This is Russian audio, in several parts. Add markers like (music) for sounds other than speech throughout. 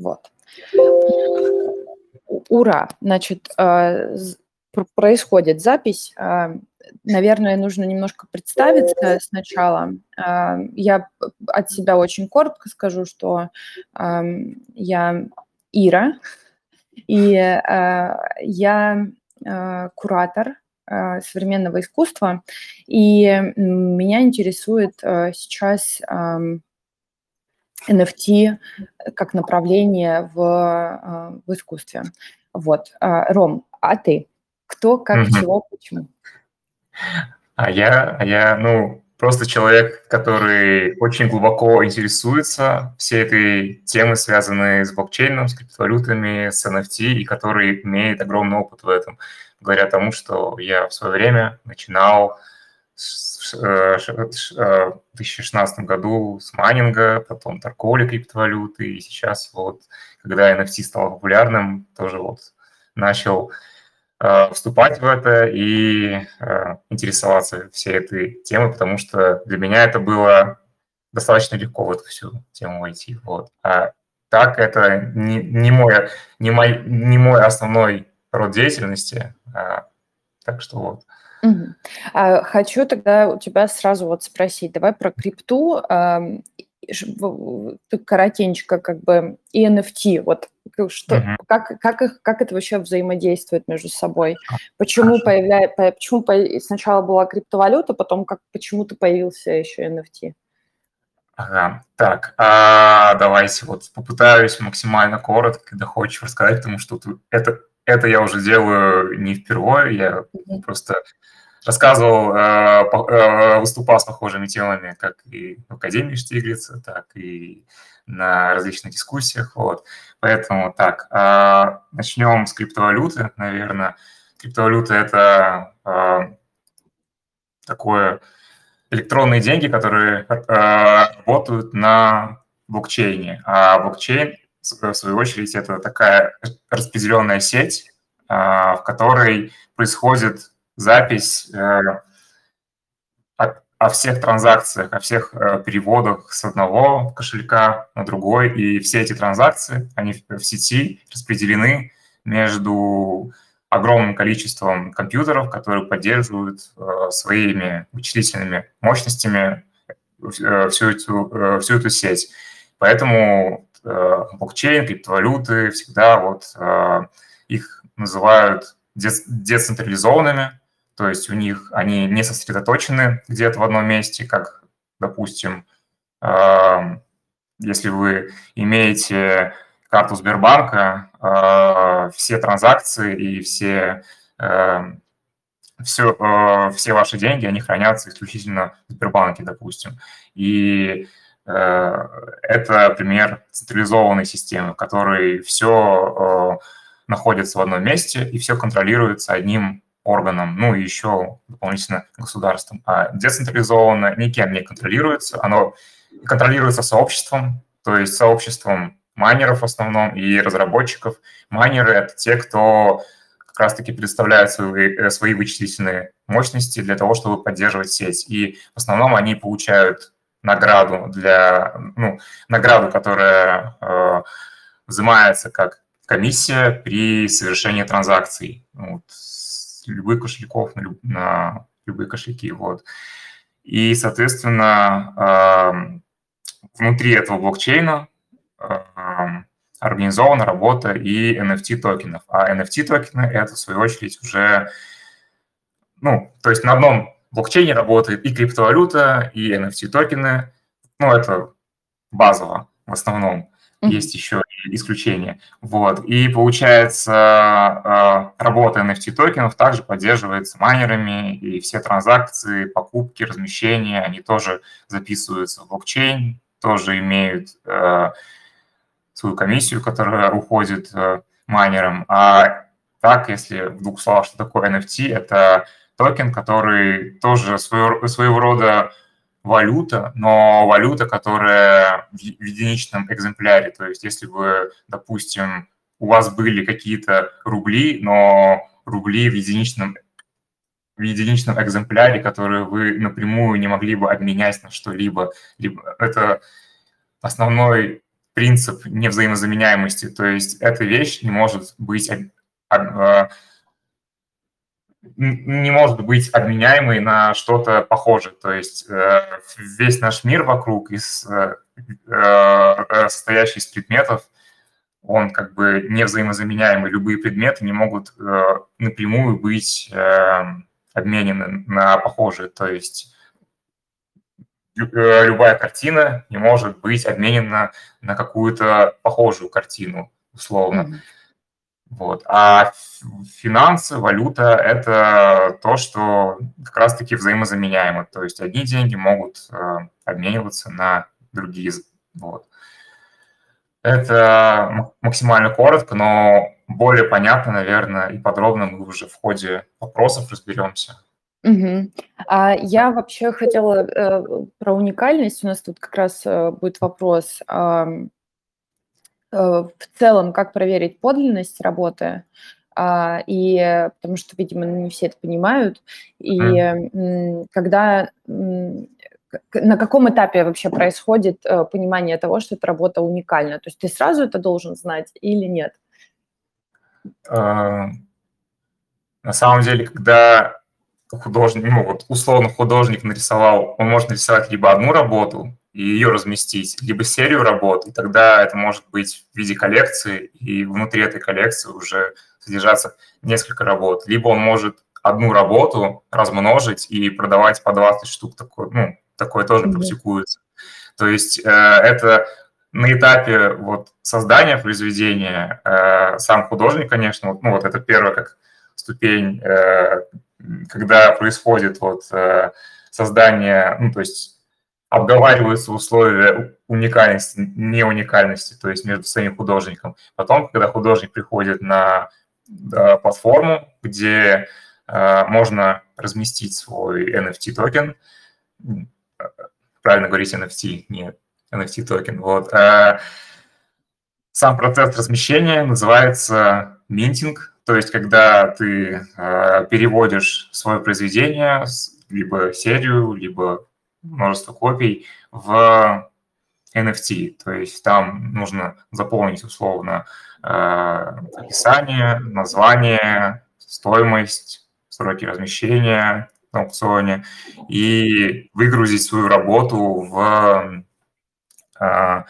Вот. Ура! Значит, э, происходит запись. Э, наверное, нужно немножко представиться сначала. Э, я от себя очень коротко скажу, что я Ира, и я куратор современного искусства, и меня интересует сейчас NFT как направление в, а, в искусстве. Вот. А, Ром, а ты? Кто, как, угу. чего, почему? А я, а я, ну, просто человек, который очень глубоко интересуется всей этой темой, связанной с блокчейном, с криптовалютами, с NFT, и который имеет огромный опыт в этом, благодаря тому, что я в свое время начинал Э, э, в 2016 году с майнинга, потом торговли криптовалюты, и сейчас вот, когда NFT стал популярным, тоже вот начал э, вступать в это и интересоваться всей этой темой, потому что для меня это было достаточно легко в эту всю тему войти. Вот. А так это не, не, мой, не, мой, не мой основной род деятельности, а, так что вот. А, хочу тогда у тебя сразу вот спросить, давай про крипту, коротенько как бы и NFT, вот что, Мгм. как, как, их, как это вообще взаимодействует между собой? А, Почему Хорошо. появля, почему сначала была криптовалюта, потом как почему-то появился еще NFT? Ага, так, а, давайте вот попытаюсь максимально коротко и доходчиво рассказать, потому что тут это, это я уже делаю не впервые, я Мгм. просто рассказывал, э, э, выступал с похожими темами, как и в Академии Штиглица, так и на различных дискуссиях. Вот. Поэтому так, э, начнем с криптовалюты, наверное. Криптовалюта – это такое электронные деньги, которые работают на блокчейне. А блокчейн, в свою очередь, это такая распределенная сеть, в которой происходит запись э, о, всех транзакциях, о всех э, переводах с одного кошелька на другой. И все эти транзакции, они в, сети распределены между огромным количеством компьютеров, которые поддерживают э, своими вычислительными мощностями всю, эту, всю эту сеть. Поэтому блокчейн, криптовалюты всегда вот э, их называют децентрализованными, то есть у них они не сосредоточены где-то в одном месте, как, допустим, если вы имеете карту Сбербанка, все транзакции и все, все, все ваши деньги, они хранятся исключительно в Сбербанке, допустим. И это пример централизованной системы, в которой все находится в одном месте и все контролируется одним органом, ну и еще дополнительно государством. А децентрализованно никем не контролируется, оно контролируется сообществом, то есть сообществом майнеров в основном и разработчиков. Майнеры — это те, кто как раз-таки предоставляют свои, э, свои вычислительные мощности для того, чтобы поддерживать сеть. И в основном они получают награду для, ну, награду, которая э, взимается как комиссия при совершении транзакций. Вот, любых кошельков на, люб, на любые кошельки. Вот. И, соответственно, внутри этого блокчейна организована работа и NFT токенов. А NFT токены это, в свою очередь, уже, ну, то есть на одном блокчейне работает и криптовалюта, и NFT токены. Ну, это базово в основном. Есть еще исключения. Вот. И получается, а, работа NFT токенов также поддерживается майнерами, и все транзакции, покупки, размещения, они тоже записываются в блокчейн, тоже имеют а, свою комиссию, которая уходит а, майнерам. А так, если в двух словах, что такое NFT, это токен, который тоже своего, своего рода валюта, но валюта, которая в единичном экземпляре. То есть если бы, допустим, у вас были какие-то рубли, но рубли в единичном в единичном экземпляре, которые вы напрямую не могли бы обменять на что-либо. Либо это основной принцип невзаимозаменяемости, то есть эта вещь не может быть э, не может быть обменяемой на что-то похожее. То есть э, весь наш мир вокруг, из, состоящий из предметов, он как бы невзаимозаменяемый. Любые предметы не могут напрямую быть обменены на похожие. То есть Э, любая картина не может быть обменена на какую-то похожую картину, условно. Mm-hmm. Вот. А финансы, валюта – это то, что как раз-таки взаимозаменяемо. То есть одни деньги могут э, обмениваться на другие. Вот. Это максимально коротко, но более понятно, наверное, и подробно мы уже в ходе вопросов разберемся. Мгм. А я вообще хотела, э, про уникальность. У нас тут как раз, э, будет вопрос. Ам, э, в целом, как проверить подлинность работы? А, и потому что, видимо, не все это понимают. И, М. когда, на каком этапе вообще происходит, э, понимание того, что эта работа уникальна? То есть ты сразу это должен знать или нет? А, на самом деле, когда художник, ну вот условно художник нарисовал, он может нарисовать либо одну работу и ее разместить, либо серию работ, и тогда это может быть в виде коллекции, и внутри этой коллекции уже содержаться несколько работ. Либо он может одну работу размножить и продавать по 20 штук, такое, ну, такое тоже mm-hmm. практикуется. То есть э, это на этапе вот создания произведения э, сам художник, конечно, вот, ну вот это первая как ступень э, когда происходит вот э, создание, ну, то есть обговариваются условия уникальности, не уникальности, то есть между самим художником. Потом, когда художник приходит на платформу, где э, можно разместить свой NFT-токен, правильно говорить NFT, нет, NFT-токен, вот. Э, сам процесс размещения называется минтинг, то есть, когда ты э, переводишь свое произведение, либо серию, либо множество копий в NFT, то есть там нужно заполнить условно э, описание, название, стоимость, сроки размещения на аукционе и выгрузить свою работу в э,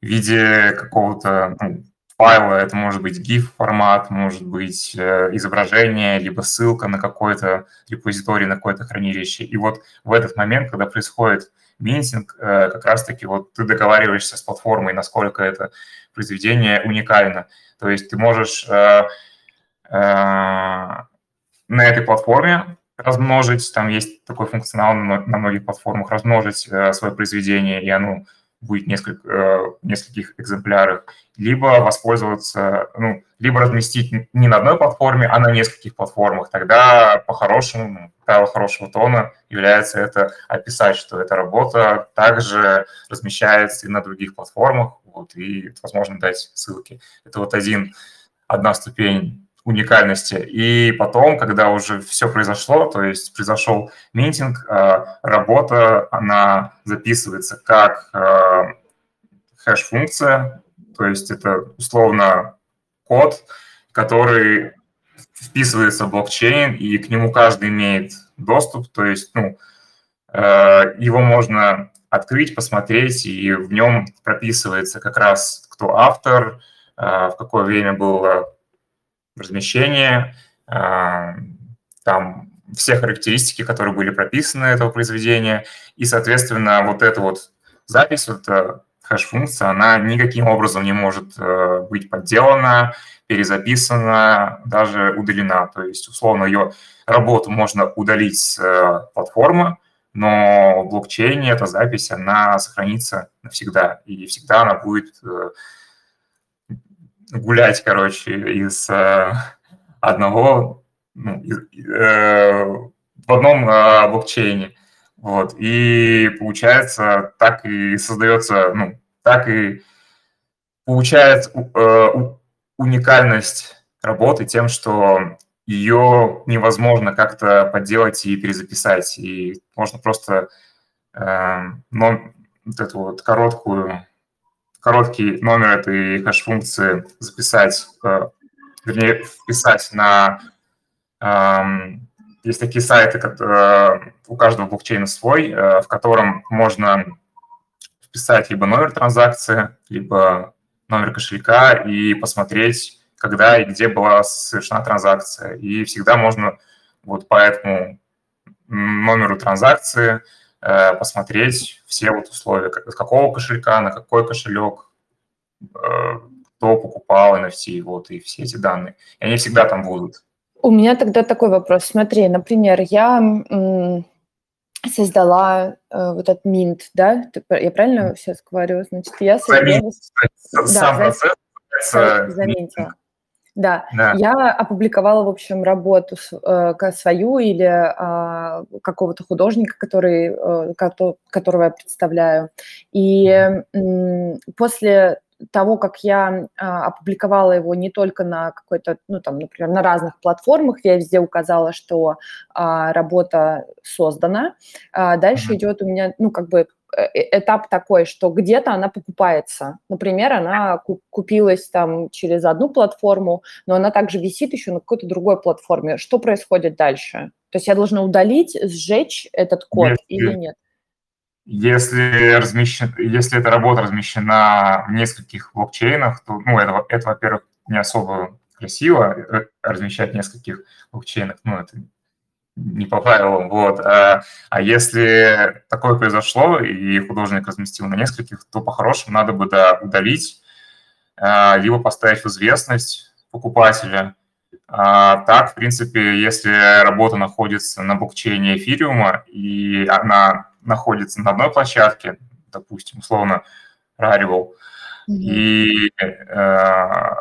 виде какого-то ну, файла, это может быть GIF-формат, может быть э, изображение, либо ссылка на какой-то репозиторий, на какое-то хранилище. И вот в этот момент, когда происходит минтинг, э, как раз-таки вот ты договариваешься с платформой, насколько это произведение уникально. То есть ты можешь э, на этой платформе размножить, там есть такой функционал на многих платформах, размножить свое произведение, и оно будет несколько, э, в нескольких экземплярах, либо воспользоваться, ну, либо разместить не на одной платформе, а на нескольких платформах. Тогда по-хорошему, ну, правило хорошего тона является это описать, что эта работа также размещается и на других платформах, вот, и, возможно, дать ссылки. Это вот один, одна ступень уникальности. И потом, когда уже все произошло, то есть произошел минтинг, э, работа, она записывается как э, хэш-функция, то есть это условно код, который вписывается в блокчейн, и к нему каждый имеет доступ, то есть ну, э, его можно открыть, посмотреть, и в нем прописывается как раз кто автор, в какое время было размещение, а, там все характеристики, которые были прописаны этого произведения, и, соответственно, вот эта вот запись, вот эта хэш-функция, она никаким образом не может э, быть подделана, перезаписана, даже удалена. То есть, условно, ее работу можно удалить с э, платформы, но в блокчейне эта запись, она сохранится навсегда, и всегда она будет э, гулять, короче, из э, одного, ну, из, э, в одном э, блокчейне. Вот. И получается, так и создается, ну, так и получается э, уникальность работы тем, что ее невозможно как-то подделать и перезаписать. И можно просто э, но, вот эту вот короткую короткий номер этой хэш-функции записать, э, вернее, вписать на... Эм, есть такие сайты, которые, у каждого блокчейна свой, в котором можно вписать либо номер транзакции, либо номер кошелька и посмотреть, когда и где была совершена транзакция. И всегда можно вот по этому номеру транзакции э, посмотреть все вот условия, с какого кошелька, на какой кошелек, э, кто покупал NFT, вот, и все эти данные. И они всегда там будут. У меня тогда такой вопрос. Смотри, например, я создала э, вот этот Mint, да? Я правильно сейчас говорю? Значит, я создала... Сам да, процесс заметила. Да. да, я опубликовала, в общем, работу э, свою или э, какого-то художника, который, э, которого я представляю. И после того, как я а, опубликовала его не только на какой-то, ну там, например, на разных платформах, я везде указала, что а, работа создана. А, дальше mm-hmm. идет у меня, ну как бы этап такой, что где-то она покупается. Например, она купилась там через одну платформу, но она также висит еще на какой-то другой платформе. Что происходит дальше? То есть я должна удалить, сжечь этот код Если или нет? Если, размещен, если эта работа размещена в нескольких блокчейнах, то, ну, это, это во-первых, не особо красиво э, размещать в нескольких блокчейнах, ну, это не по правилам, вот. А, а если такое произошло, и художник разместил на нескольких, то по-хорошему надо бы да, удалить, а, либо поставить в известность покупателя. А, так, в принципе, если работа находится на блокчейне эфириума, и она находится на одной площадке, допустим, условно, Rarible, mm-hmm. и э,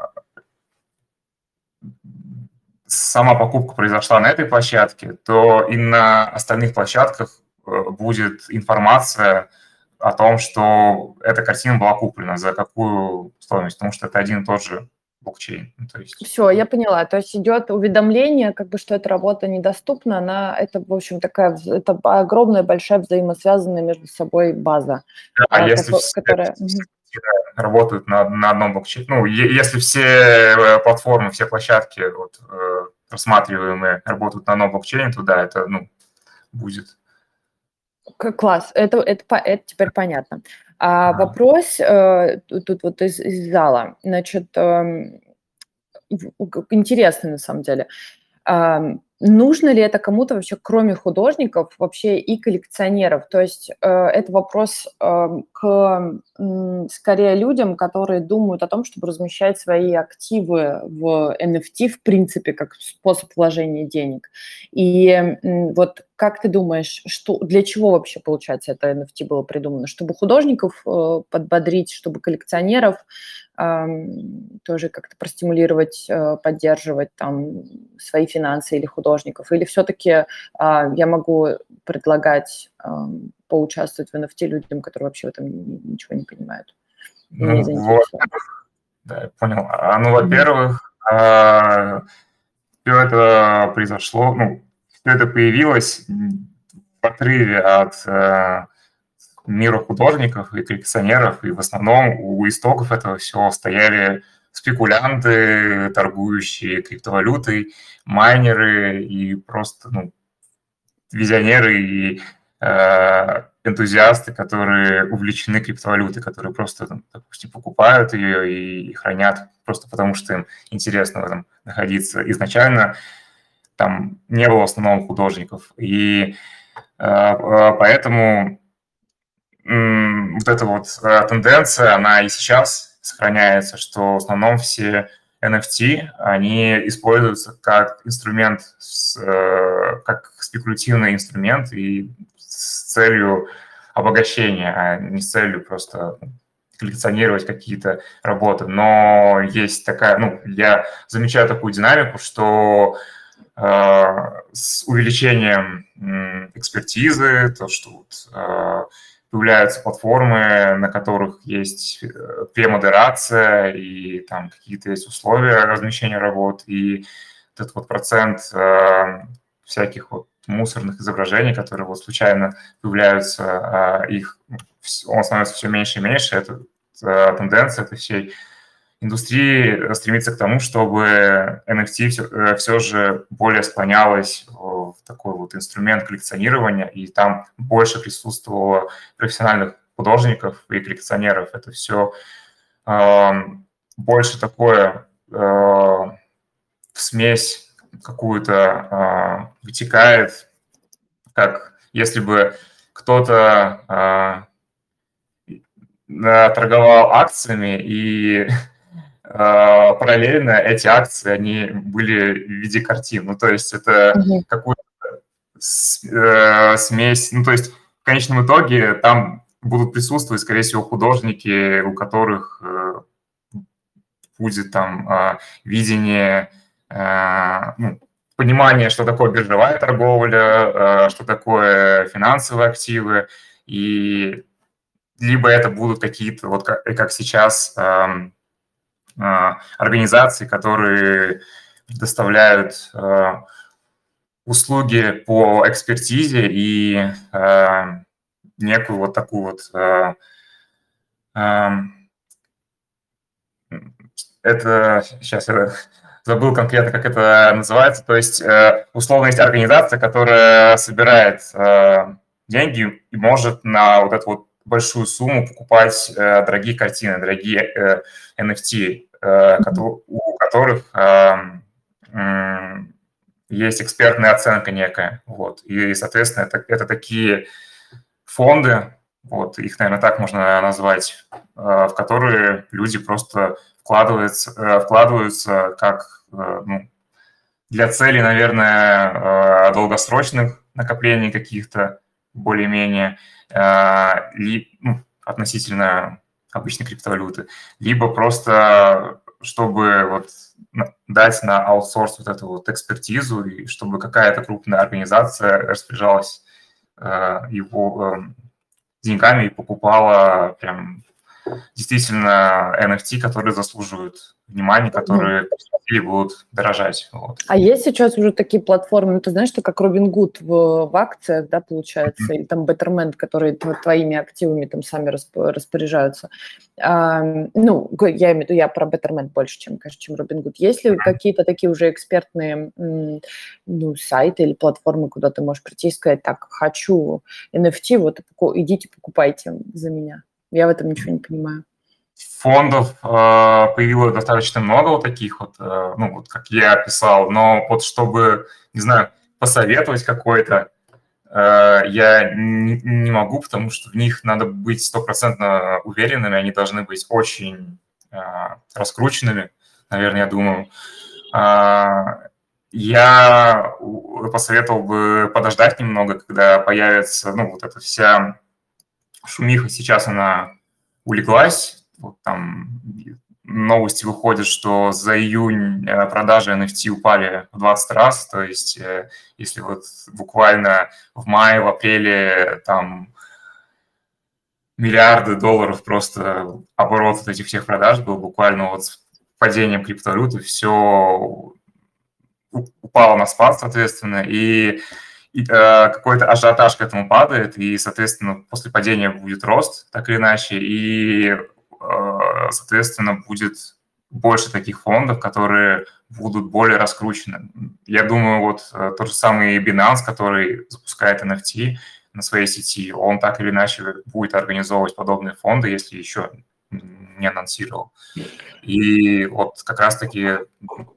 сама покупка произошла на этой площадке, то и на остальных площадках э, будет информация о том, что эта картина была куплена, за какую стоимость, потому что это один и тот же блокчейн. Ну, то есть... Все, я поняла. То есть идет уведомление, как бы, что эта работа недоступна, она, это, в общем, такая, это огромная, большая взаимосвязанная между собой база. Да, а если все, которая... работают на, на одном блокчейне, ну, если все э, платформы, все площадки вот, э, рассматриваемые работают на одном блокчейне, то да, это, ну, будет. Класс, это, это, это теперь понятно. А вопрос э, тут вот из, из зала, значит, э, интересный на самом деле. Нужно ли это кому-то вообще, кроме художников, вообще и коллекционеров? То есть э, это вопрос э, к э, скорее людям, которые думают о том, чтобы размещать свои активы в NFT, в принципе, как способ вложения денег. И э, вот как ты думаешь, что, для чего вообще, получается, это NFT было придумано? Чтобы художников э, подбодрить, чтобы коллекционеров тоже как-то простимулировать, э, поддерживать там свои финансы или художников? Или все-таки э, я могу предлагать э, поучаствовать в NFT людям, которые вообще в этом ничего не понимают? Ну, вот, да, я понял. А, ну, во-первых, mm-hmm. все это произошло, ну, все это появилось в отрыве от э, мира художников и коллекционеров, и в основном у истоков этого всего стояли спекулянты, торгующие криптовалютой, майнеры и просто ну, визионеры и э, энтузиасты, которые увлечены криптовалютой, которые просто, допустим, покупают ее и хранят просто потому, что им интересно в этом находиться. Изначально там не было в основном художников. И э, поэтому вот эта вот э, тенденция, она и сейчас сохраняется, что в основном все NFT, они используются как инструмент, э, как спекулятивный инструмент и с целью обогащения, а не с целью просто коллекционировать какие-то работы. Но есть такая, ну, я замечаю такую динамику, что Э, с увеличением экспертизы, то, что вот появляются платформы, на которых есть э, премодерация и там какие-то есть условия размещения работ, и этот вот процент всяких вот мусорных изображений, которые вот случайно появляются, их он становится все меньше и меньше, это тенденция этой всей индустрии стремится к тому, чтобы NFT все, все же более склонялась в такой вот инструмент коллекционирования, и там больше присутствовало профессиональных художников и коллекционеров. Это все э, больше такое э, смесь какую-то э, вытекает, как если бы кто-то э, торговал акциями и (laughs) параллельно эти акции, они были в виде картин. Ну, то есть это mm-hmm. какую-то смесь, ну, то есть в конечном итоге там будут присутствовать, скорее всего, художники, у которых э, будет там э, видение, э, ну, понимание, что такое биржевая торговля, что такое финансовые активы, и либо это будут какие-то, вот как, как сейчас, эм, организации, которые предоставляют услуги по экспертизе и некую вот такую вот... Э, э, это сейчас я забыл конкретно, как это называется. То есть, э, условно, есть организация, которая собирает э, деньги и может на вот эту вот большую сумму покупать э, дорогие картины, дорогие э, NFT, э, у которых э, э, есть экспертная оценка некая. Вот. И, соответственно, это, это такие фонды, вот, их, наверное, так можно назвать, э, в которые люди просто вкладываются, э, вкладываются как э, ну, для целей, наверное, долгосрочных накоплений каких-то более-менее, ну, относительно обычной криптовалюты, либо просто чтобы вот дать на аутсорс вот эту вот экспертизу, и чтобы какая-то крупная организация распоряжалась Э, его эм, деньгами и покупала прям действительно NFT, которые заслуживают внимания, которые или будут дорожать. Вот. А есть сейчас уже такие платформы, ну, ты знаешь, что как Robinhood в, в акциях, да, получается, mm-hmm. или там Betterment, которые твоими активами там сами распоряжаются. А, ну, я имею в виду, я про Betterment больше, чем, конечно, чем Robinhood. Есть ли mm-hmm. какие-то такие уже экспертные ну, сайты или платформы, куда ты можешь прийти и сказать, так, хочу NFT, вот идите покупайте за меня. Я в этом ничего не понимаю фондов э, появилось достаточно много вот таких вот, э, ну, вот как я описал, но вот чтобы, не знаю, посоветовать какой-то, э, я не, не могу, потому что в них надо быть стопроцентно уверенными, они должны быть очень э, раскрученными, наверное, я думаю. Э, я посоветовал бы подождать немного, когда появится, ну, вот эта вся шумиха, сейчас она улеглась, вот там новости выходят, что за июнь э, продажи NFT упали в 20 раз, то есть э, если вот буквально в мае, в апреле там миллиарды долларов просто оборот от этих всех продаж был буквально вот с падением криптовалюты все упало на спад, соответственно, и, какой-то ажиотаж к этому падает, и, соответственно, после падения будет рост, так или иначе, и Э, соответственно, будет больше таких фондов, которые будут более раскручены. Я думаю, вот э, тот же самый Binance, который запускает NFT на своей сети, он так или иначе будет организовывать подобные фонды, если еще не анонсировал. И вот как раз-таки,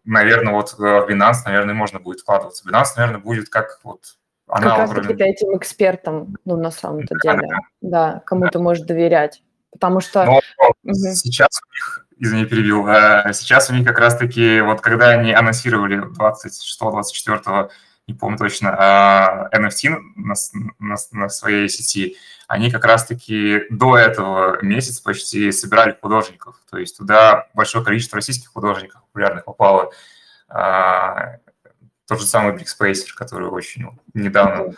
наверное, вот в Binance, наверное, можно будет вкладываться. Binance, наверное, будет как вот аналог... Как раз-таки этим экспертам, ну, на самом-то деле, да, да кому да. ты можешь доверять. Потому что... Но угу. сейчас у них, извини, перебил, э, сейчас у них как раз-таки, вот когда они анонсировали 26-24, не помню точно, NFT на, на, на своей сети, они как раз-таки до этого месяца почти собирали художников. То есть туда большое количество российских художников популярных попало. Тот же самый Spacer, который очень недавно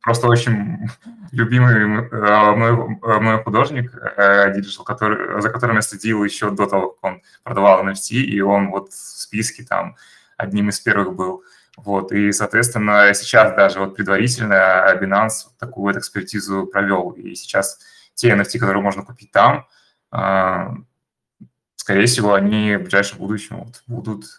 просто очень любимый э, мой, э, мой художник э, Digital, который, за которым я следил еще до того, как он продавал NFT, и он вот в списке там одним из первых был. Вот, и, соответственно, сейчас даже вот предварительно Binance такую вот экспертизу провел, и сейчас те NFT, которые можно купить там, скорее всего, они в ближайшем будущем вот будут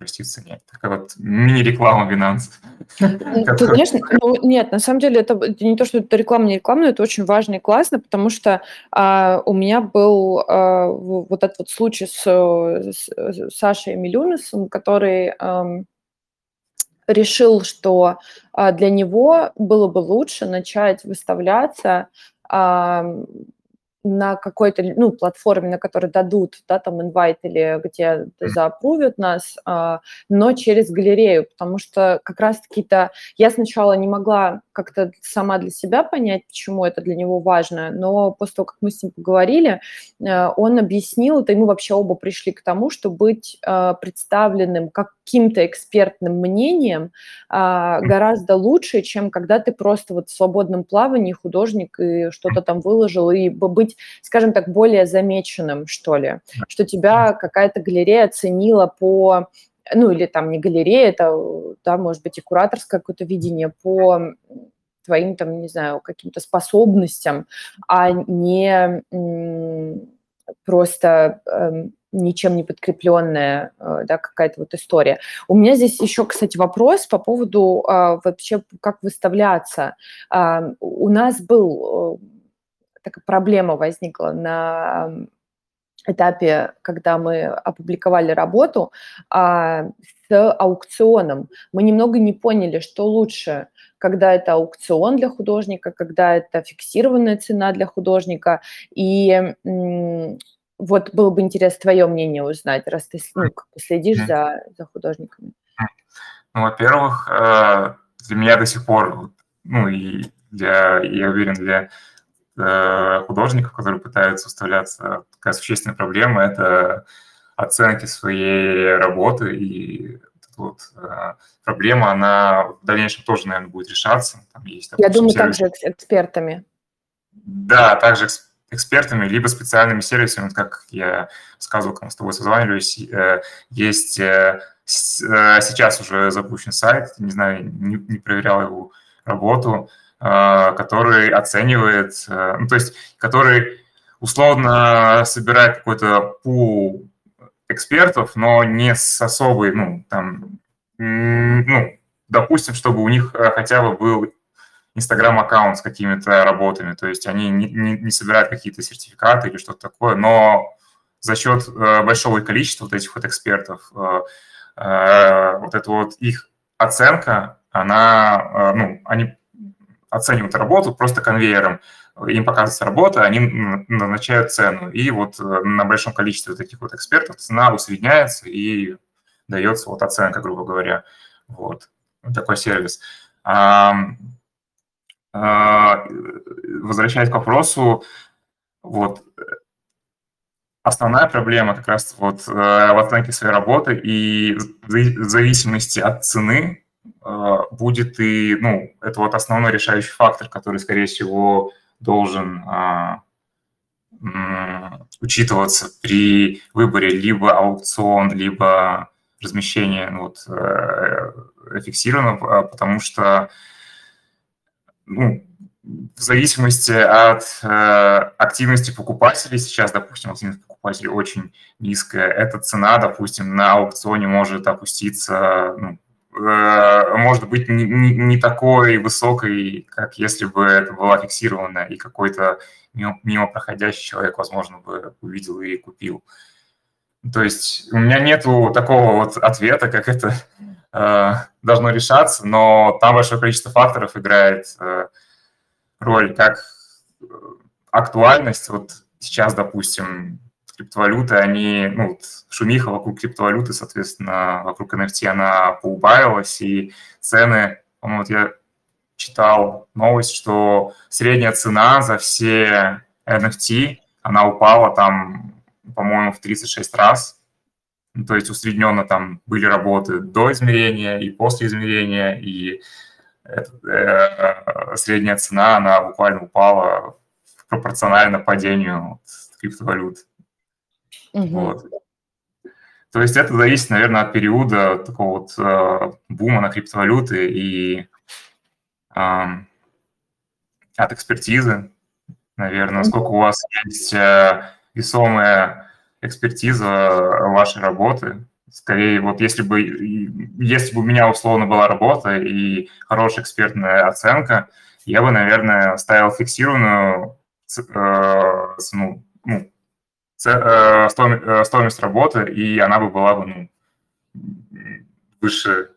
расти в цене. Такая вот мини-реклама Binance. Знаешь, ну, нет, на самом деле это не то, что это реклама, не реклама, но это очень важно и классно, потому что а, у меня был а, вот этот вот случай с, с, с Сашей Милюнисом, который а, решил, что а, для него было бы лучше начать выставляться а, на какой-то, ну, платформе, на которой дадут, да, там, инвайт или где заапрувят нас, а, но через галерею, потому что как раз-таки-то я сначала не могла как-то сама для себя понять, почему это для него важно, но после того, как мы с ним поговорили, э, он объяснил, это и мы вообще оба пришли к тому, что быть э, представленным каким-то экспертным мнением а, гораздо лучше, чем когда ты просто вот в свободном плавании художник и что-то там выложил, и быть, скажем так, более замеченным, что ли, что тебя какая-то галерея оценила по ну или там не галерея, это, да, может быть, и кураторское какое-то видение по твоим, там, не знаю, каким-то способностям, а не просто э, ничем не подкрепленная, э, да, какая-то вот история. У меня здесь еще, кстати, вопрос по поводу э, вообще, как выставляться. Э, у нас был, э, такая проблема возникла на этапе, когда мы опубликовали работу, а, с аукционом. Мы немного не поняли, что лучше, когда это аукцион для художника, когда это фиксированная цена для художника. И вот было бы интересно твое мнение узнать, раз ты ну, следишь за, за художниками. Ну, во-первых, э, для меня до сих пор, ну и для, я уверен, для художников, которые пытаются уставляться. Такая существенная проблема – это оценки своей работы, и вот э, проблема, она в дальнейшем тоже, наверное, будет решаться. Там есть, допустим, Я думаю, сервис... также экспертами. Да, также экспертами, либо специальными сервисами, вот как я сказал, когда мы с тобой созванивались, э, есть сейчас уже запущен сайт, не знаю, не, не проверял его работу, Э, который оценивает, э, ну, то есть который условно собирает какой-то пул экспертов, но не с особой, ну, там, ну, допустим, чтобы у них э, хотя бы был Инстаграм-аккаунт с какими-то работами, то есть они не, не, не собирают какие-то сертификаты или что-то такое, но за счет большого количества вот этих вот экспертов, вот эта вот их оценка, она, ну, они оценивают работу просто конвейером. Им показывается работа, они назначают цену. И вот э, на большом количестве таких вот экспертов цена усредняется и дается вот оценка, грубо говоря. Вот такой сервис. А, а, возвращаясь к вопросу, вот основная проблема как раз вот э, в оценке своей работы и в зависимости от цены будет и, ну, это вот основной решающий фактор, который, скорее всего, должен а, учитываться при выборе либо аукцион, либо размещение ну, вот, э, фиксированного, потому что ну, в зависимости от э, активности покупателей, сейчас, допустим, активность покупателей очень низкая, эта цена, допустим, на аукционе может опуститься ну, может быть не, не, такой высокой, как если бы это была фиксирована, и какой-то мимо, мимо проходящий человек, возможно, бы увидел и купил. То есть у меня нету такого вот ответа, как это э, должно решаться, но там большое количество факторов играет э, роль, как э, актуальность. Вот сейчас, допустим, криптовалюты, они, ну, вот шумиха вокруг криптовалюты, соответственно, вокруг NFT, она поубавилась, и цены, по-моему, вот я читал новость, что средняя цена за все NFT, она упала там, по-моему, в 36 раз. Ну, то есть усредненно там были работы до измерения и после измерения, и это, э, средняя цена, она буквально упала пропорционально падению криптовалют. Угу. Вот. То есть это зависит, наверное, от периода такого вот э, бума на криптовалюты и э, от экспертизы. наверное, насколько у вас есть э, весомая экспертиза вашей работы. Скорее, вот если бы, если бы у меня условно была работа и хорошая экспертная оценка, я бы, наверное, ставил фиксированную э, цену, ну, э, стоимость работы, и она бы была бы ну, выше,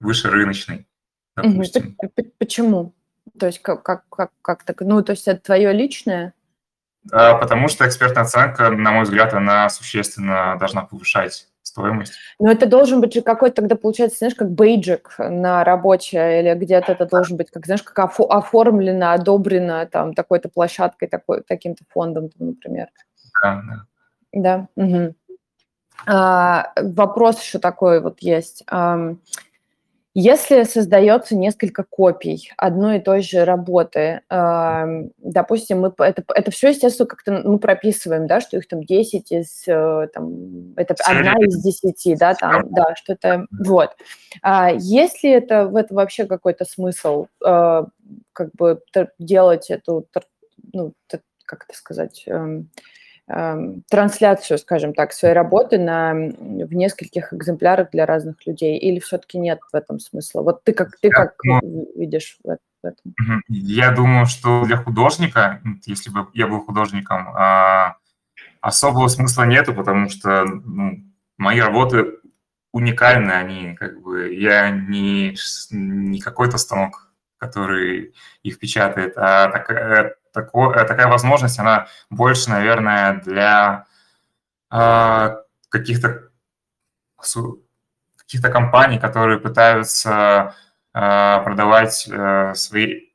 выше рыночной, допустим. Почему? То есть как, как, как, как так? Ну, то есть это твое личное? А, потому что экспертная оценка, на мой взгляд, она существенно должна повышать стоимость. Но это должен быть же какой-то тогда, получается, знаешь, как бейджик на работе, или где-то это должен быть, как, знаешь, как оформлено, одобрено там такой-то площадкой, такой, таким-то фондом, например. Да, да. Угу. А, вопрос еще такой вот есть. Если создается несколько копий одной и той же работы, допустим, мы это, это все, естественно, как-то мы прописываем, да, что их там 10 из, э, там, это одна из 10, да, там, да, что это, вот. А есть ли это, в этом вообще какой-то смысл, э, как бы делать эту, ну, как это сказать, Эм, трансляцию, скажем так, своей работы на, в нескольких экземплярах для разных людей, или все-таки нет в этом смысла? Вот ты как, ты как ну, видишь в этом? Я думаю, что для художника, если бы я был художником, а, особого смысла нету, потому что ну, мои работы уникальны, они как бы, я не, не какой-то станок, который их печатает, а такая тако, э, такая возможность, она больше, наверное, для э, каких-то каких-то компаний, которые пытаются э, продавать э, свои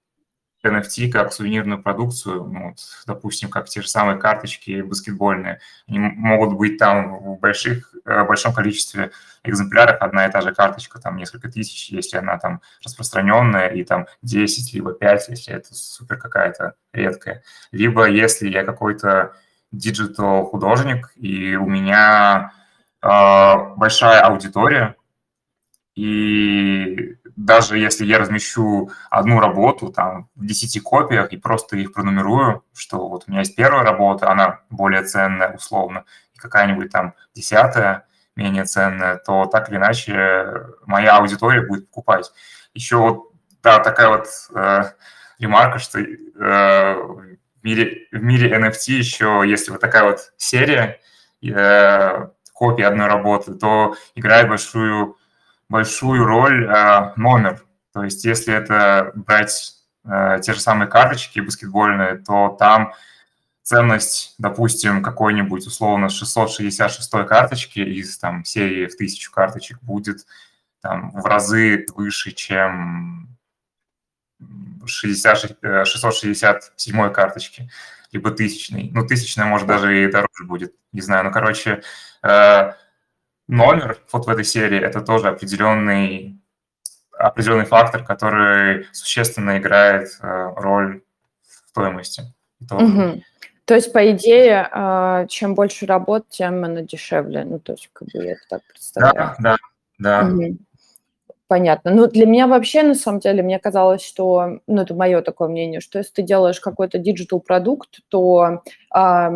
NFT как сувенирную продукцию, ну, вот, допустим, как те же самые карточки баскетбольные, они могут быть там в больших, э, большом количестве экземплярах одна и та же карточка, там несколько тысяч, если она там распространенная, и там 10, либо 5, если это супер какая-то редкая. Либо если я какой-то digital художник, и у меня э, большая аудитория, и даже если я размещу одну работу там в 10 копиях и просто их пронумерую, что вот у меня есть первая работа, она более ценная условно, и какая-нибудь там десятая менее ценная, то так или иначе моя аудитория будет покупать. Еще вот, да, такая вот э, ремарка, что э, в, мире, в мире NFT еще, если вот такая вот серия э, копий одной работы, то играет большую большую роль э, номер. То есть если это брать э, те же самые карточки баскетбольные, то там ценность, допустим, какой-нибудь условно 666 карточки из там серии в тысячу карточек будет там в разы выше, чем 60, 667 э, карточки, либо тысячный. Ну, тысячная, может, даже и дороже будет, не знаю. Ну, короче, э, номер вот в этой серии – это тоже определенный, определенный фактор, который существенно играет э, роль в стоимости. Угу. То есть, по идее, э, чем больше работ, тем она дешевле. Ну, то есть, как бы я это так представляю. Да, да, да. Угу. Понятно. Ну, для меня вообще, на самом деле, мне казалось, что, ну, это мое такое мнение, что если ты делаешь какой-то digital продукт, то э,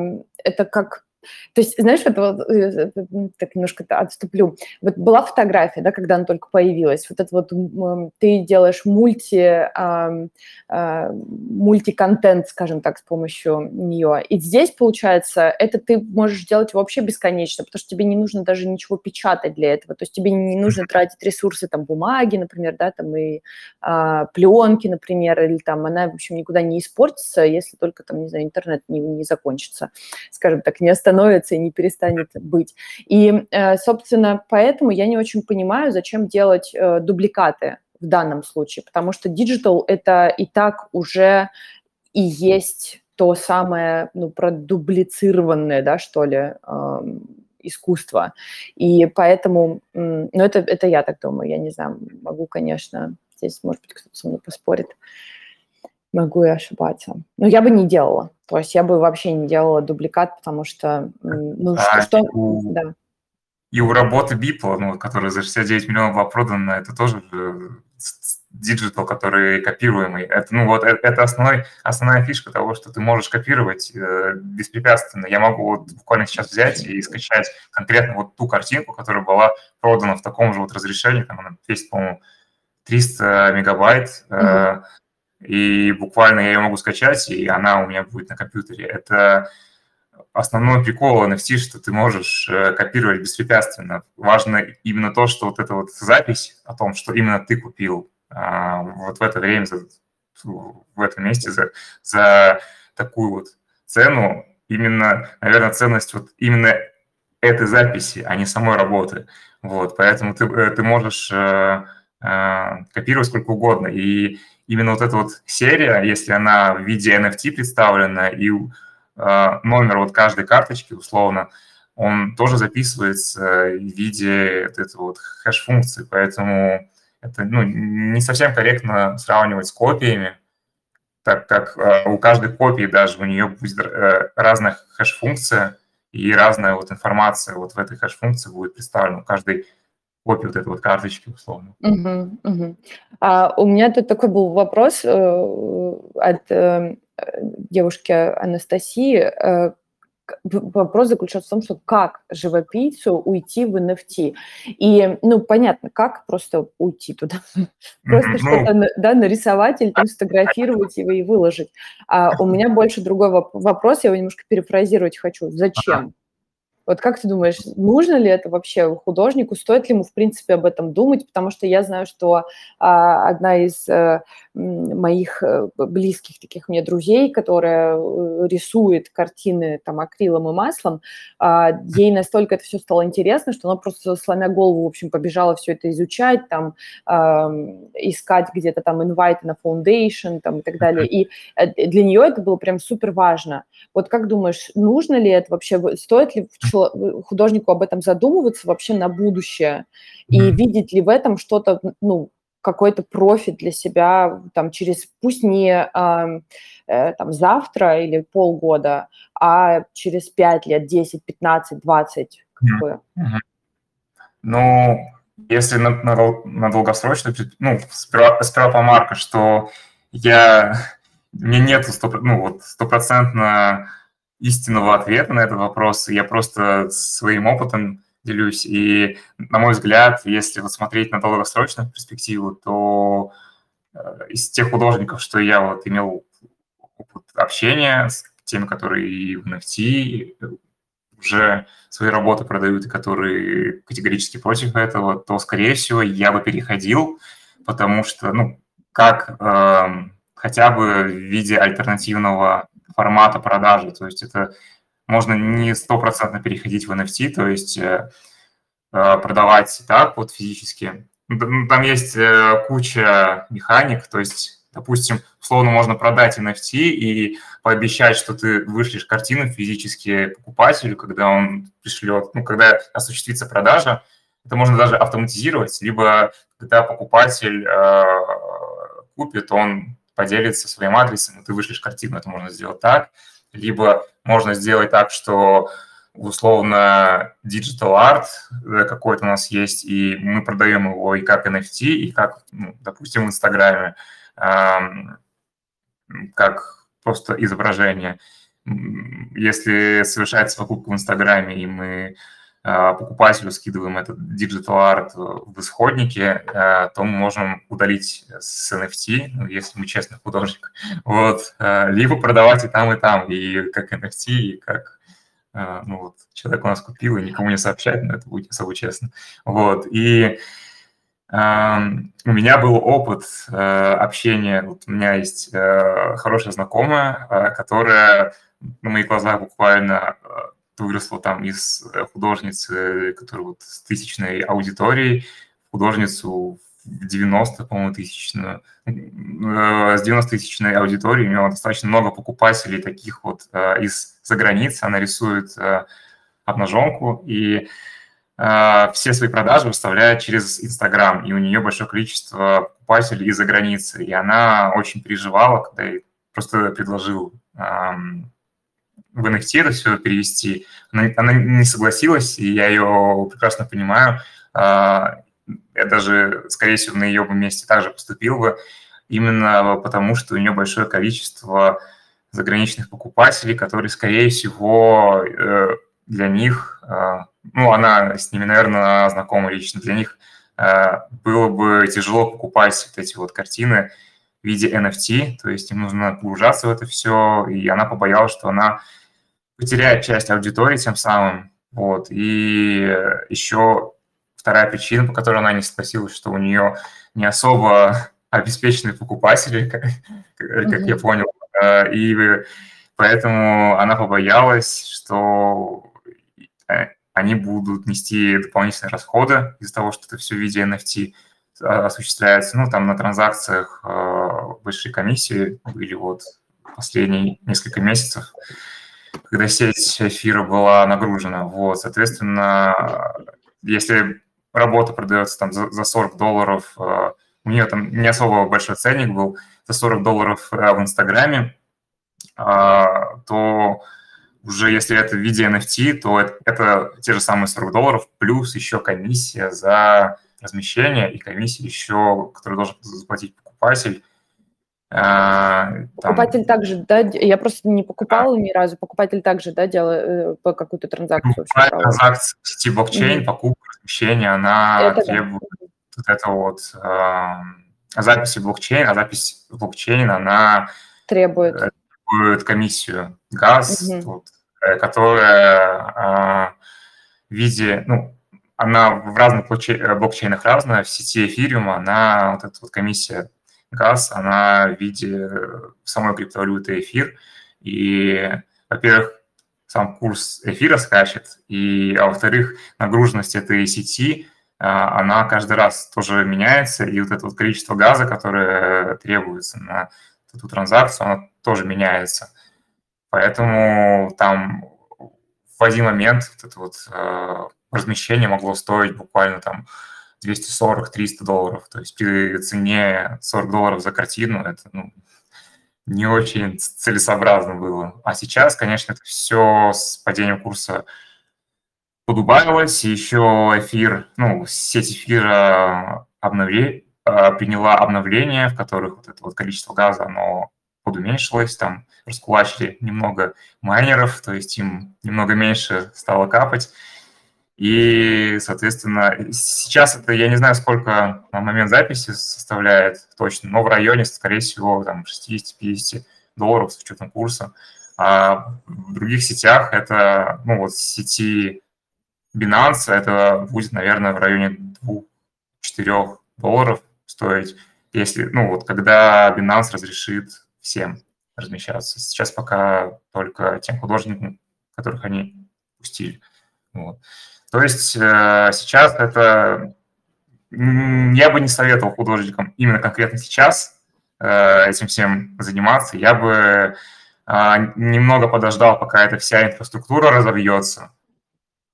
это как то есть, знаешь, вот, вот э, так немножко отступлю. Вот была фотография, да, когда она только появилась. Вот это вот ты делаешь мульти, э, э, мультиконтент, скажем так, с помощью нее. И здесь, получается, это ты можешь делать вообще бесконечно, потому что тебе не нужно даже ничего печатать для этого. То есть тебе не нужно тратить ресурсы, там, бумаги, например, да, там, и э, пленки, например, или там она, в общем, никуда не испортится, если только, там, не знаю, интернет не, не закончится, скажем так, не остановится становится и не перестанет быть. И, э, собственно, поэтому я не очень понимаю, зачем делать э, дубликаты в данном случае, потому что digital – это и так уже и есть то самое, ну, продублицированное, да, что ли, искусство. И поэтому, ну, это, это я так думаю, я не знаю, могу, конечно, здесь, может быть, кто-то со мной поспорит могу и ошибаться. Но я бы не делала. То есть я бы вообще не делала дубликат, потому что, ну, а, что... У... Да. И у работы Бипла, ну, которая за 69 миллионов была продана, это тоже digital, который копируемый. Это, ну, вот, это, это основной, основная фишка того, что ты можешь копировать э, беспрепятственно. Я могу вот буквально сейчас взять и скачать конкретно вот ту картинку, которая была продана в таком же вот разрешении, там она весит, по-моему, 300 мегабайт, mm-hmm. И буквально я ее могу скачать, и она у меня будет на компьютере. Это основной прикол NFT, что ты можешь э, копировать беспрепятственно. Важно именно то, что вот эта вот запись о том, что именно ты купил а, вот в это время, в этом месте за, за такую вот цену, именно, наверное, ценность вот именно этой записи, а не самой работы. Вот, поэтому ты, э, ты можешь э, копировать сколько угодно. И именно вот эта вот серия, если она в виде NFT представлена и Э, номер вот каждой карточки, условно, он тоже записывается в виде вот этой вот хэш-функции, поэтому это ну, не совсем корректно сравнивать с копиями, так как э, у каждой копии даже у нее будет э, разная хэш-функция и разная вот информация вот в этой хэш-функции будет представлена у каждой копии вот этой вот карточки условно. Угу, угу. А у меня тут такой был вопрос э, от э, девушки Анастасии, э, вопрос заключался в том, что как живописцу уйти в NFT. И, ну, понятно, как просто уйти туда. Просто ну, что-то да, нарисовать или там (laughs) сфотографировать его и выложить. А у меня больше другой вопрос, я его немножко перефразировать хочу. Зачем? Вот как ты думаешь, нужно ли это вообще художнику, стоит ли ему, в принципе, об этом думать? Потому что я знаю, что а, одна из а, моих э, близких таких мне друзей, которая э, рисует картины там акрилом и маслом, а, ей настолько это все стало интересно, что она просто сломя голову, в общем, побежала все это изучать, там, а, искать где-то там инвайты на foundation там, и так далее. И для нее это было прям супер важно. Вот как думаешь, нужно ли это вообще, стоит ли художнику об этом задумываться вообще на будущее и видеть ли в этом что-то, ну, какой-то профит для себя там через, пусть не э, э, там завтра или полгода, а через 5 лет, 10, 15, 20, как бы. Ну, если на, на, на долгосрочный, ну, сперва, сперва помарка, что я, (laughs) мне нету сто, ну, вот, стопроцентно истинного ответа на этот вопрос. Я просто своим опытом делюсь. И, на мой взгляд, если вот смотреть на долгосрочную перспективу, то э, из тех художников, что я вот имел опыт общения с теми, которые и в NFT уже свои работы продают, и которые категорически против этого, то, скорее всего, я бы переходил, потому что, ну, как э, хотя бы в виде альтернативного формата продажи. То есть это можно не стопроцентно переходить в NFT, то есть э, э, продавать так вот физически. Ну, там есть э, куча механик, то есть, допустим, условно можно продать NFT и пообещать, что ты вышлешь картину физически покупателю, когда он пришлет, ну, когда осуществится продажа. Это можно даже автоматизировать, либо когда покупатель э, купит, он поделится своим адресом, и ты вышлешь картину. Это можно сделать так. Либо можно сделать так, что условно digital art э, какой-то у нас есть, и мы продаем его и как NFT, и как, ну, допустим, в Инстаграме, как просто изображение. Если совершается покупка в Инстаграме, и мы покупателю скидываем этот digital art в исходнике, э, то мы можем удалить с NFT, ну, если мы честный художник, вот, э, либо продавать и там, и там, и как NFT, и как ну вот, человек у нас купил и никому не сообщает, но это будет особо честно. Вот, и э, у меня был опыт э, общения, вот у меня есть э, хорошая знакомая, э, которая на моих глазах буквально выросла там из э, художницы, которая вот с тысячной аудиторией, художницу в 90, по-моему, тысячную, э, с 90-тысячной аудиторией, у нее достаточно много покупателей таких вот э, из-за границы, она рисует обнаженку, и все свои продажи выставляет через Инстаграм, и у нее большое количество покупателей из-за границы, и она очень переживала, когда я просто предложил в NFT это все перевести. Она, она не согласилась, и я ее прекрасно понимаю. А, я даже, скорее всего, на ее месте также поступил бы, именно потому что у нее большое количество заграничных покупателей, которые, скорее всего, э, для них, э, ну, она с ними, наверное, знакома лично, для них э, было бы тяжело покупать вот эти вот картины в виде NFT, то есть им нужно погружаться в это все, и она побоялась, что она потеряет часть аудитории тем самым, вот, и еще вторая причина, по которой она не согласилась, что у нее не особо (laughs) обеспеченные покупатели, (laughs) как, как я понял, э, и поэтому она побоялась, что э, они будут нести дополнительные расходы из-за того, что это все в виде NFT осуществляется. Ну, там на транзакциях э, большие комиссии были вот последние несколько месяцев, когда сеть эфира была нагружена. Вот, соответственно, если работа продается там за, за 40 долларов у нее там не особо большой ценник был, за 40 долларов э, в Инстаграме, а, то уже если это в виде NFT, то это, это те же самые 40 долларов, плюс еще комиссия за размещение и комиссия еще, которую должен заплатить покупатель. А, покупатель там... также, да, я просто не покупала да. ни разу, покупатель также, да, делает э, какую-то транзакцию. Транзакция в сети блокчейн, mm-hmm. покупка, размещение, она это требует да вот это вот э, записи блокчейн, а запись блокчейна, она требует, э, требует комиссию газ, угу. вот, э, которая э, в виде, ну, она в разных блокчейнах разная, в сети эфириума она, вот эта вот комиссия газ, она в виде самой криптовалюты эфир, и, во-первых, сам курс эфира скачет, и, а во-вторых, нагруженность этой сети – а, она каждый раз тоже меняется, и вот это вот количество газа, которое требуется на эту транзакцию, оно тоже меняется. Поэтому там в один момент вот это вот э, размещение могло стоить буквально там 240-300 долларов. То есть при цене 40 долларов за картину это ну, не очень целесообразно было. А сейчас, конечно, это все с падением курса подубавилось, еще эфир, ну, сеть эфира обновле, а, приняла обновления, в которых вот это вот количество газа, оно подуменьшилось, там раскулачили немного майнеров, то есть им немного меньше стало капать. И, соответственно, сейчас это, я не знаю, сколько на момент записи составляет точно, но в районе, скорее всего, там 60-50 долларов с учетом курса. А в других сетях это, ну вот сети Binance это будет, наверное, в районе 2-4 долларов стоить, если, ну, вот когда Binance разрешит всем размещаться. Сейчас пока только тем художникам, которых они пустили. Вот. То есть э, сейчас это... Я бы не советовал художникам именно конкретно сейчас э, этим всем заниматься. Я бы э, немного подождал, пока эта вся инфраструктура разовьется,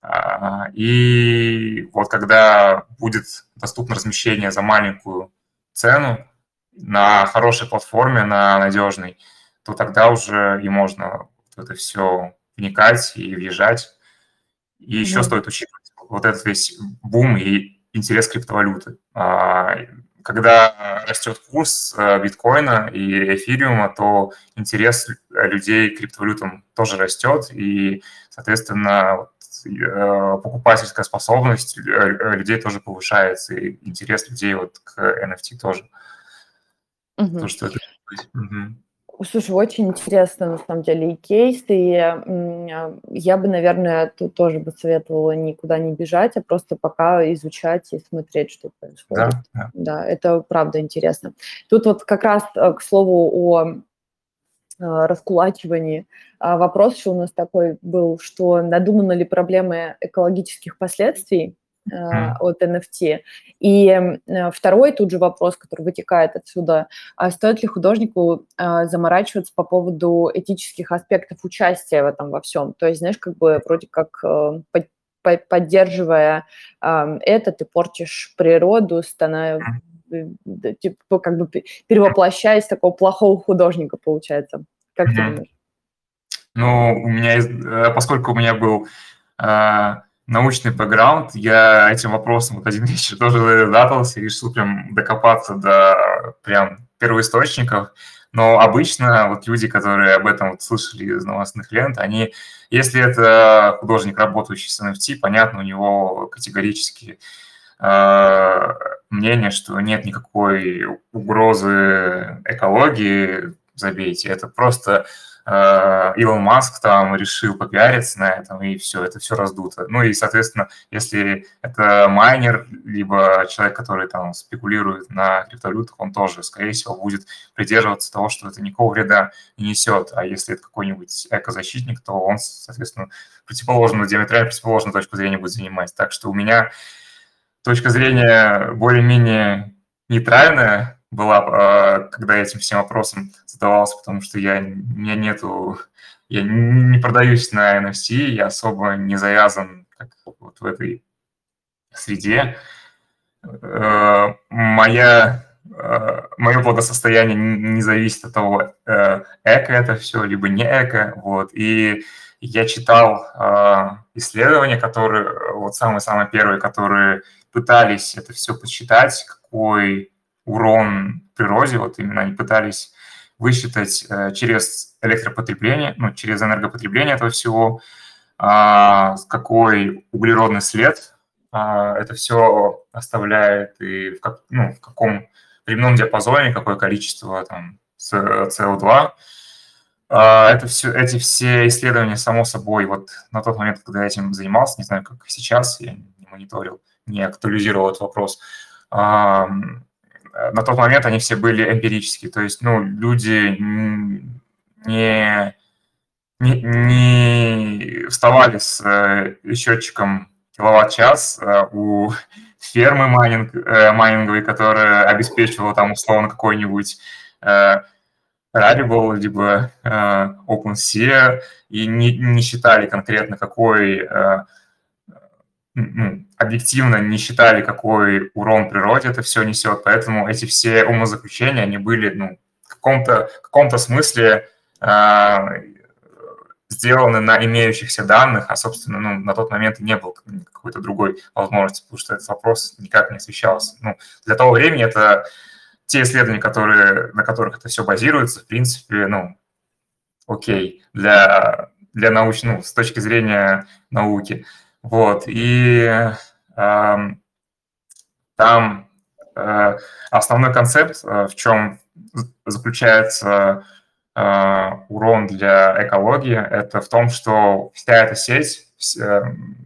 а, и вот когда будет доступно размещение за маленькую цену на хорошей платформе, на надежной, то тогда уже и можно это все вникать и въезжать. И еще mm-hmm. стоит учитывать вот этот весь бум и интерес криптовалюты. А, когда растет курс э, биткоина и эфириума, то интерес людей к криптовалютам тоже растет, и, соответственно, Э, покупательская способность э, людей тоже повышается, и интерес людей вот к NFT тоже. Угу. То, что это... Угу. Слушай, очень интересно, на самом деле, и кейс, и я бы, наверное, тут тоже бы советовала никуда не бежать, а просто пока изучать и смотреть, что происходит. Да, да. да это правда интересно. Тут вот как раз, э, к слову, о а, раскулачивании. А вопрос еще у нас такой был, что надуманы ли проблемы экологических последствий. От NFT. И второй тут же вопрос, который вытекает отсюда, а стоит ли художнику заморачиваться по поводу этических аспектов участия в этом во всем? То есть, знаешь, как бы вроде как поддерживая это, ты портишь природу, становишься типа, как бы перевоплощаясь такого плохого художника, получается. Как mm-hmm. ты думаешь? Ну, у меня, э, поскольку у меня был э, научный бэкграунд. Я этим вопросом вот один вечер (laughs) тоже задался и решил прям докопаться до прям первоисточников. Но обычно вот люди, которые об этом вот слышали из новостных лент, они, если это художник, работающий с NFT, понятно, у него категорически э, мнение, что нет никакой угрозы экологии, забейте. Это просто Илон Маск там решил попиариться на этом, и все, это все раздуто. Ну и, соответственно, если это майнер, либо человек, который там спекулирует на криптовалютах, он тоже, скорее всего, будет придерживаться того, что это никакого вреда не несет. А если это какой-нибудь экозащитник, то он, соответственно, противоположную, диаметрально противоположную точку зрения будет занимать. Так что у меня точка зрения более-менее нейтральная, была, э, когда я этим всем вопросом задавался, потому что я, у меня нету, я не продаюсь на NFC, я особо не завязан как вот в этой среде. Э, моя, э, мое благосостояние не зависит от того, эко это все, либо не эко, вот, и я читал исследования, которые, вот самые-самые первые, которые пытались это все посчитать, какой урон природе, вот именно они пытались высчитать э, через электропотребление, ну, через энергопотребление этого всего, а, какой углеродный след а, это все оставляет и в, как, ну, в каком временном диапазоне, какое количество там СО2. А, это все, эти все исследования, само собой, вот на тот момент, когда я этим занимался, не знаю, как сейчас, я не мониторил, не актуализировал этот вопрос, на тот момент они все были эмпирические, то есть, ну, люди не, не, не вставали с э, счетчиком киловатт-час э, у фермы майнинг, майнинговой, которая обеспечивала там условно какой-нибудь Rarible, либо OpenSea, и не, не считали конкретно, какой ну, объективно не считали, какой урон природе это все несет, поэтому эти все умозаключения, они были ну, в каком-то каком смысле э, сделаны на имеющихся данных, а, собственно, ну, на тот момент не было какой-то другой возможности, потому что этот вопрос никак не освещался. Ну, для того времени это те исследования, которые, на которых это все базируется, в принципе, ну, окей, для, для науч, ну, с точки зрения науки. Вот, и э, там э, основной концепт, э, в чем заключается э, урон для экологии, это в том, что вся эта сеть, э,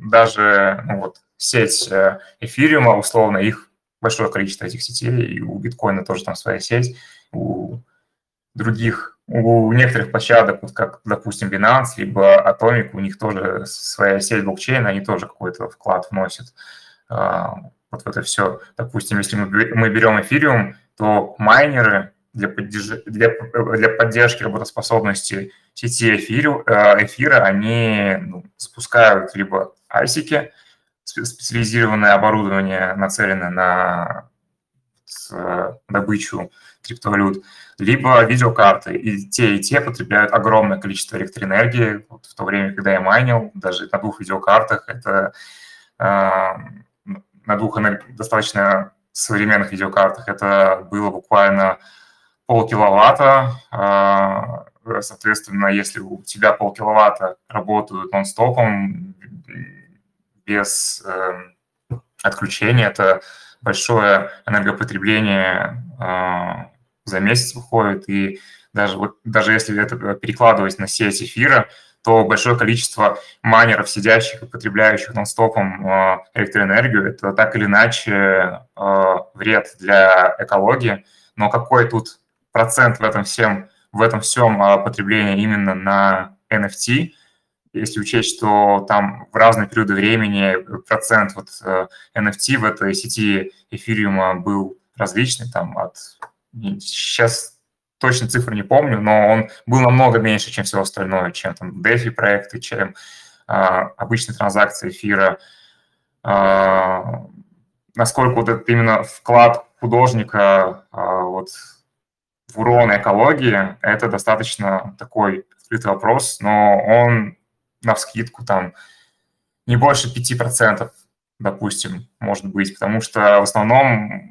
даже ну, вот, сеть э, эфириума, условно, их большое количество этих сетей, и у биткоина тоже там своя сеть, у других у некоторых площадок, вот как, допустим, Binance, либо Atomic, у них тоже своя сеть блокчейна, они тоже какой-то вклад вносят а, вот в это все. Допустим, если мы, берем эфириум, то майнеры для, поддерж... для, для поддержки работоспособности сети эфиру, э, эфира, они ну, запускают либо айсики, специализированное оборудование, нацеленное на добычу криптовалют, либо видеокарты. И те, и те потребляют огромное количество электроэнергии. Вот в то время, когда я майнил, даже на двух видеокартах, это э, на двух достаточно современных видеокартах, это было буквально полкиловатта. Э, соответственно, если у тебя полкиловатта работают нон-стопом, без э, отключения, это большое энергопотребление э, за месяц выходит, и даже, вот, даже если это перекладывать на сеть эфира, то большое количество майнеров, сидящих и потребляющих нон-стопом э, электроэнергию, это так или иначе э, вред для экологии. Но какой тут процент в этом всем, в этом всем э, потребления именно на NFT, если учесть, что там в разные периоды времени процент вот NFT в этой сети эфириума был различный, там от сейчас точно цифры не помню, но он был намного меньше, чем все остальное, чем там DeFi проекты, чем а, обычные транзакции эфира. А, насколько вот этот именно вклад художника а, вот в урон экологии, это достаточно такой открытый вопрос, но он на вскидку там не больше 5%, допустим, может быть, потому что в основном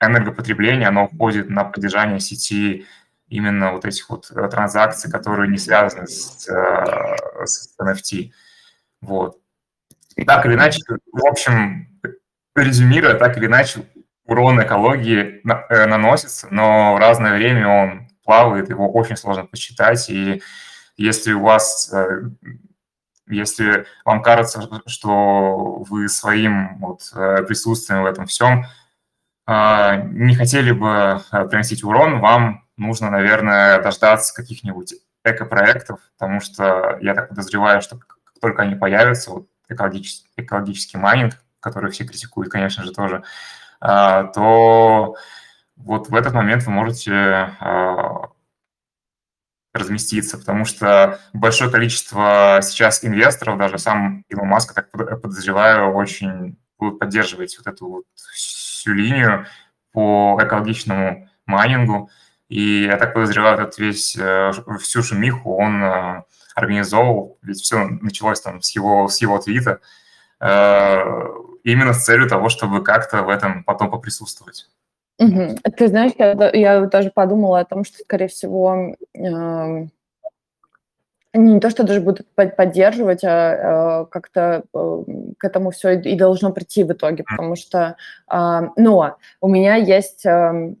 энергопотребление, оно уходит на поддержание сети именно вот этих вот э, транзакций, которые не связаны с, э, с NFT. Вот. Так или иначе, в общем, резюмируя, так или иначе, урон экологии э, наносится, но в разное время он плавает, его очень сложно посчитать, и если у вас, если вам кажется, что вы своим вот присутствием в этом всем не хотели бы приносить урон, вам нужно, наверное, дождаться каких-нибудь экопроектов, потому что я так подозреваю, что как только они появятся, вот экологический, экологический майнинг, который все критикуют, конечно же, тоже, а, то вот в этот момент вы можете а, разместиться, потому что большое количество сейчас инвесторов, даже сам Илон Маск, так подозреваю, очень будут поддерживать вот эту вот всю линию по экологичному майнингу. И я так подозреваю, этот весь, э, всю шумиху он э, организовал, ведь все началось там с его, с его твита, э, именно с целью того, чтобы как-то в этом потом поприсутствовать. Угу. Ты знаешь, я, я даже подумала о том, что, скорее всего, э, не то, что даже будут поддерживать, а э, как-то э, к этому все и должно прийти в итоге, потому что, э, но у меня есть... Э,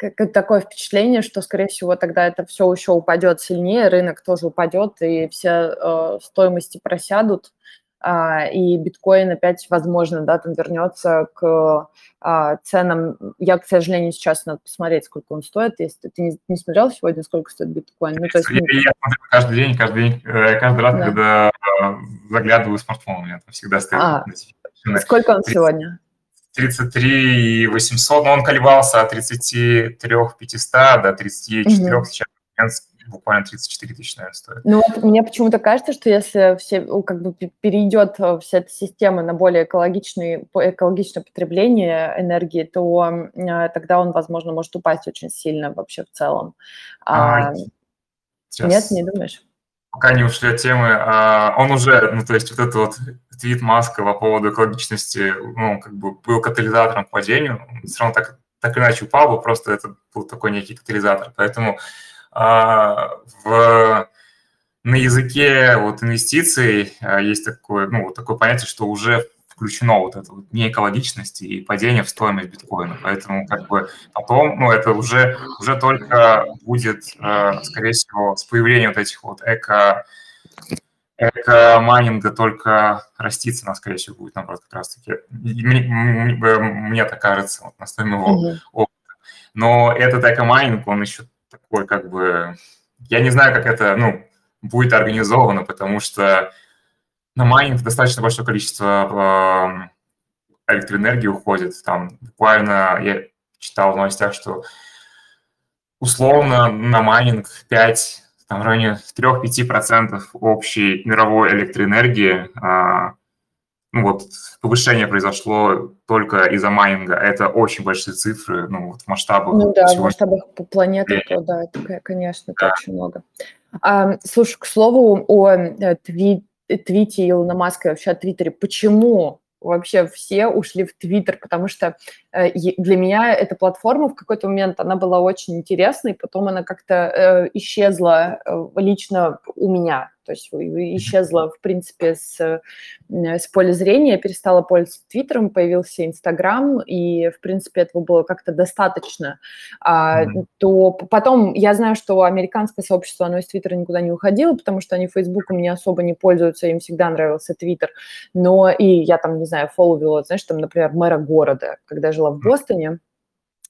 как такое впечатление, что, скорее всего, тогда это все еще упадет сильнее, рынок тоже упадет, и все э, стоимости просядут, и биткоин опять, возможно, да, там вернется к э, ценам. Я, к сожалению, сейчас надо посмотреть, сколько он стоит. Если ты не, не смотрел сегодня, сколько стоит биткоин? Ну, то есть, я, я смотрю каждый день, каждый день, э, каждый раз, да. когда э, заглядываю в смартфон, у меня там всегда стоит. А, сколько он сегодня? 33 800, но он колебался от 33 500 до 34, угу. сейчас буквально 34 тысячи, наверное, стоит. Ну вот мне почему-то кажется, что если все, как бы перейдет вся эта система на более экологичный, экологичное потребление энергии, то э, тогда он, возможно, может упасть очень сильно вообще в целом. А, а, нет, не думаешь? Пока не ушли от темы, а, он уже, ну то есть вот этот вот твит Маска по поводу экологичности, ну, как бы был катализатором к падению, все равно так, так иначе упал бы, просто это был такой некий катализатор. Поэтому а, в, на языке вот инвестиций а, есть такое, ну, вот такое понятие, что уже включено вот это вот неэкологичность и падение в стоимость биткоина. Поэтому как бы потом, ну, это уже, уже только будет, э, скорее всего, с появлением вот этих вот эко эко-майнинга только расти цена, скорее всего, будет, наоборот, как раз-таки. Мне, мне так кажется, вот, на основе моего mm-hmm. опыта. Но этот эко-майнинг, он еще такой, как бы... Я не знаю, как это, ну, будет организовано, потому что на майнинг достаточно большое количество э, электроэнергии уходит. Там буквально я читал в новостях, что условно на майнинг 5 там, в районе 3-5% общей мировой электроэнергии. А, ну вот повышение произошло только из-за майнинга. Это очень большие цифры, ну вот в масштабах. Ну да, в масштабах планеты, то, да, это, конечно, это да. очень много. А, слушай, к слову о э, тви твите Илона Маска и вообще о Твиттере. Почему вообще все ушли в Твиттер, потому что э, для меня эта платформа в какой-то момент, она была очень интересной, потом она как-то э, исчезла лично у меня то есть исчезла, в принципе, с, с поля зрения, перестала пользоваться Твиттером, появился Инстаграм, и, в принципе, этого было как-то достаточно. А, mm-hmm. То потом, я знаю, что американское сообщество, оно из Твиттера никуда не уходило, потому что они Фейсбуком не особо не пользуются, им всегда нравился Твиттер, но и я там, не знаю, фолловила, знаешь, там, например, мэра города, когда жила в Бостоне,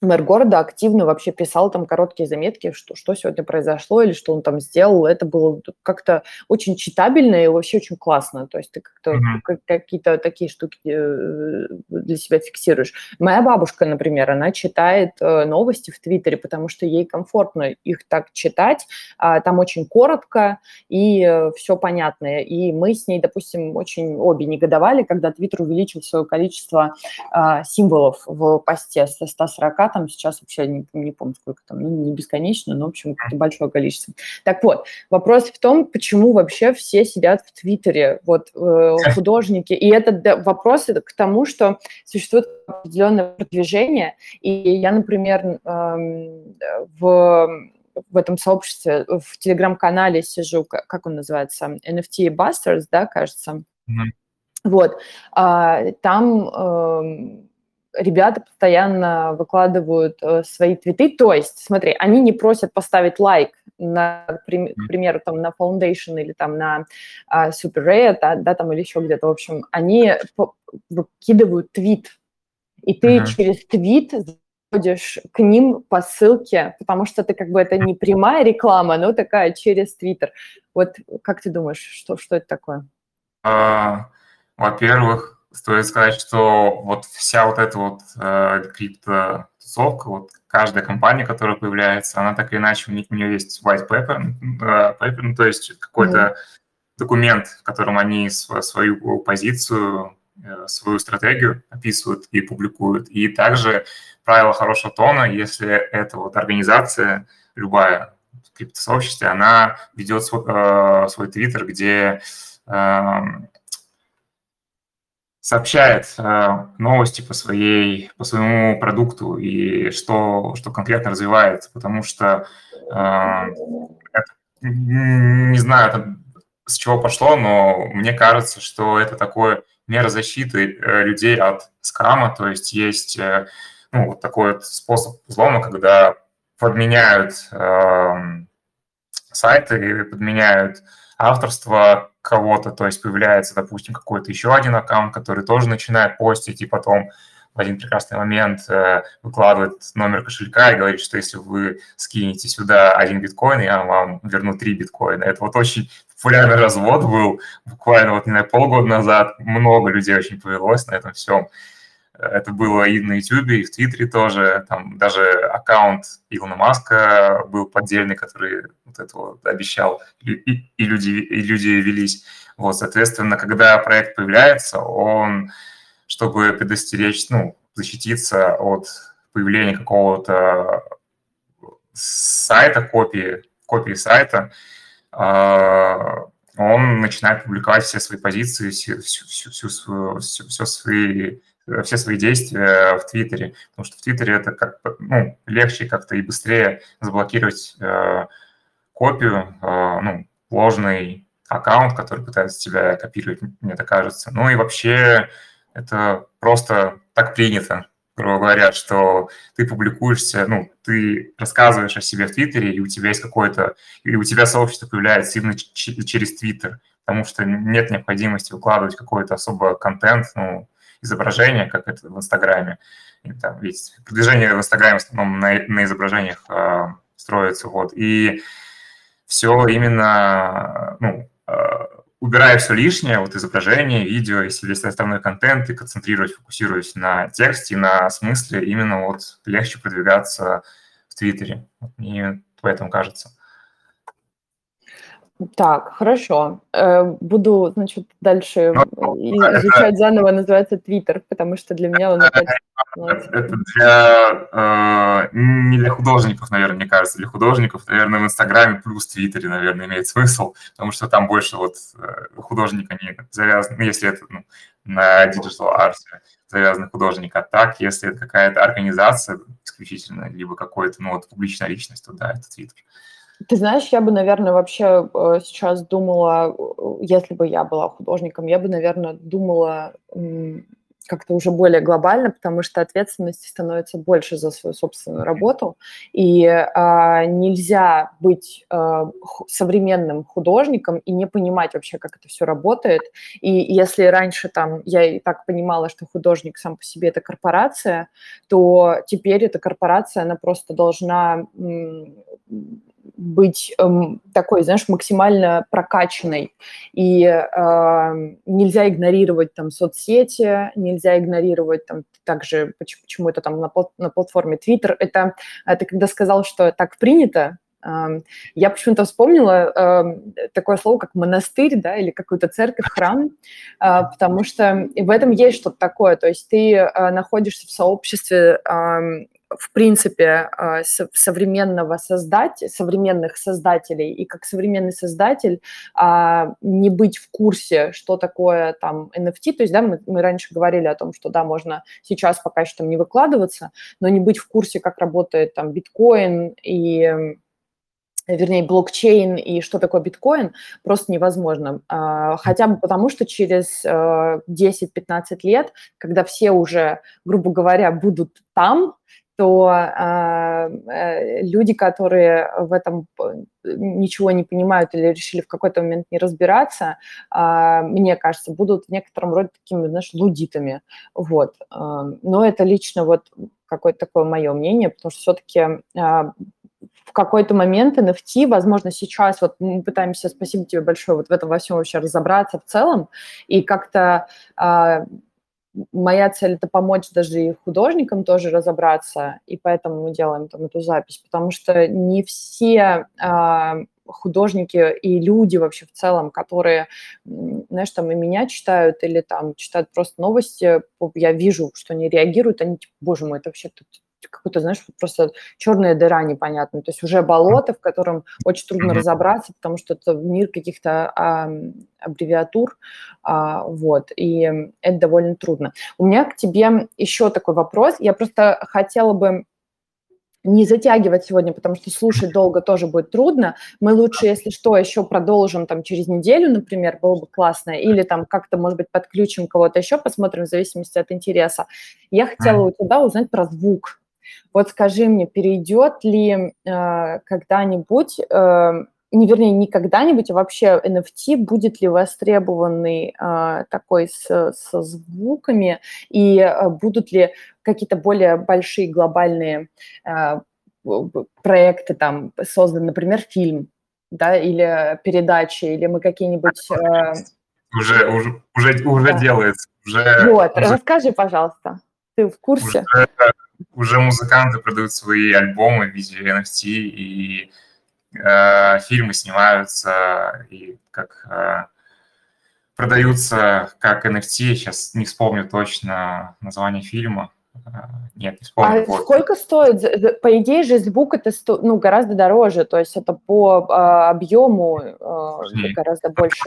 мэр города активно вообще писал там короткие заметки, что, что сегодня произошло или что он там сделал. Это было как-то очень читабельно и вообще очень классно. То есть ты как-то mm-hmm. какие-то такие штуки э, для себя фиксируешь. Моя бабушка, например, она читает э, новости в Твиттере, потому что ей комфортно их так читать. А, там очень коротко и э, все понятно. И мы с ней, допустим, очень обе негодовали, когда Твиттер увеличил свое количество а, символов в посте со 140 там сейчас вообще не, не помню, сколько там, ну, не бесконечно, но, в общем, какое-то большое количество. Так вот, вопрос в том, почему вообще все сидят в Твиттере, вот э, художники, и это вопрос к тому, что существует определенное продвижение, и я, например, э, в в этом сообществе, в телеграм-канале сижу, как он называется, NFT Busters, да, кажется. Mm-hmm. Вот. А, там э, ребята постоянно выкладывают э, свои твиты. То есть, смотри, они не просят поставить лайк на, к примеру, там на Foundation или там на э, Super Ray, да, да, там или еще где-то. В общем, они выкидывают твит. И ты uh-huh. через твит заходишь к ним по ссылке, потому что ты как бы это не прямая реклама, но такая через Твиттер. Вот как ты думаешь, что, что это такое? А, во-первых, стоит сказать, что вот вся вот эта вот э, крипто-тусовка, вот каждая компания, которая появляется, она так или иначе, у, них, у нее есть white paper, э, paper ну, то есть какой-то mm. документ, в котором они свою позицию, э, свою стратегию описывают и публикуют. И также правило хорошего тона, если эта вот организация, любая в криптосообществе, она ведет свой, э, свой твиттер, где э, сообщает э, новости по, своей, по своему продукту и что, что конкретно развивается, потому что э, это, не знаю, это с чего пошло, но мне кажется, что это такое мера защиты э, людей от скама, то есть есть ну, вот такой вот способ взлома, когда подменяют э, сайты, подменяют авторство кого-то, то есть появляется, допустим, какой-то еще один аккаунт, который тоже начинает постить, и потом в один прекрасный момент э, выкладывает номер кошелька и говорит, что если вы скинете сюда один биткоин, я вам верну три биткоина. Это вот очень популярный развод был буквально вот, не знаю, полгода назад. Много людей очень повелось на этом всем. Это было и на YouTube, и в Твиттере тоже. Там даже аккаунт Илона Маска был поддельный, который вот это вот обещал, и, и, люди, и люди велись. Вот, соответственно, когда проект появляется, он, чтобы предостеречь, ну, защититься от появления какого-то сайта, копии, копии сайта, а, он начинает публиковать все свои позиции, всю, всю, всю, всю, всю, все свои все свои действия в Твиттере, потому что в Твиттере это как ну, легче как-то и быстрее заблокировать э, копию, э, ну, ложный аккаунт, который пытается тебя копировать, мне так кажется. Ну и вообще это просто так принято, грубо говоря, что ты публикуешься, ну, ты рассказываешь о себе в Твиттере, и у тебя есть какое-то, и у тебя сообщество появляется именно через Твиттер, потому что нет необходимости выкладывать какой-то особо контент, ну, изображение, как это в Инстаграме. И там, ведь продвижение в Инстаграме в основном на, на изображениях э, строится. Вот. И все именно, ну, э, убирая все лишнее, вот изображение, видео, если есть основной контент, и концентрировать, фокусируясь на тексте, на смысле, именно вот легче продвигаться в Твиттере. Мне поэтому кажется. Так, хорошо. Э, буду, значит, дальше ну, изучать заново, называется Твиттер, потому что для меня он. Это для... Э, не для художников, наверное, мне кажется. Для художников, наверное, в Инстаграме плюс Твиттере, наверное, имеет смысл, потому что там больше вот э, художника не завязан, ну, если это ну, на digital art завязан художник, а так, если это какая-то организация исключительно, либо какой-то, ну, вот публичная личность, то да, это Твиттер. Ты знаешь, я бы, наверное, вообще э, сейчас думала, э, если бы я была художником, я бы, наверное, думала как-то уже более глобально, потому что ответственности становится больше за свою собственную работу, и а, нельзя быть а, современным художником и не понимать вообще, как это все работает. И если раньше там я и так понимала, что художник сам по себе это корпорация, то теперь эта корпорация, она просто должна быть эм, такой, знаешь, максимально прокачанной. И э, нельзя игнорировать там соцсети, нельзя игнорировать там также, почему, это там на, на платформе Twitter. Это ты когда сказал, что так принято, э, я почему-то вспомнила э, такое слово, как монастырь, да, или какую-то церковь, храм, э, потому что в этом есть что-то такое. То есть ты э, находишься в сообществе э, в принципе, э, современного создать, современных создателей, и как современный создатель а, не быть в курсе, что такое там NFT, то есть, да, мы, мы раньше говорили о том, что, да, можно сейчас пока еще там не выкладываться, но не быть в курсе, как работает там биткоин и вернее, блокчейн и что такое биткоин, просто невозможно. А, хотя бы потому, что через 10-15 э, лет, когда все уже, грубо говоря, будут там, то а, э, люди, которые в этом ничего не понимают или решили в какой-то момент не разбираться, а, мне кажется, будут в некотором роде такими, знаешь, лудитами. Вот. Но это лично вот какое-то такое мое мнение, потому что все-таки в какой-то момент NFT, возможно, сейчас, вот мы пытаемся, спасибо тебе большое, вот в этом во всем вообще разобраться в целом, и как-то э, моя цель – это помочь даже и художникам тоже разобраться, и поэтому мы делаем там эту запись, потому что не все э, художники и люди вообще в целом, которые, знаешь, там и меня читают или там читают просто новости, я вижу, что они реагируют, они типа, боже мой, это вообще тут какой-то, знаешь, просто черная дыра непонятная. То есть уже болото, в котором очень трудно разобраться, потому что это мир каких-то а, аббревиатур, а, вот, и это довольно трудно. У меня к тебе еще такой вопрос. Я просто хотела бы не затягивать сегодня, потому что слушать долго тоже будет трудно. Мы лучше, если что, еще продолжим там через неделю, например, было бы классно, или там как-то, может быть, подключим кого-то еще, посмотрим в зависимости от интереса. Я хотела у тебя узнать про звук. Вот скажи мне, перейдет ли э, когда-нибудь, э, не вернее, не когда-нибудь, а вообще NFT будет ли востребованный э, такой с, со звуками, и э, будут ли какие-то более большие глобальные э, проекты там созданы, например, фильм, да, или передачи, или мы какие-нибудь... Э... Уже, уже, уже, уже да. делается. Уже, вот, уже... расскажи, пожалуйста. Ты в курсе? Уже, уже музыканты продают свои альбомы в виде NFT, и э, фильмы снимаются, и как э, продаются как NFT. Сейчас не вспомню точно название фильма. Э, нет, не вспомню. А вот. сколько стоит? По идее же звук это сто, ну, гораздо дороже, то есть это по а, объему а, гораздо больше.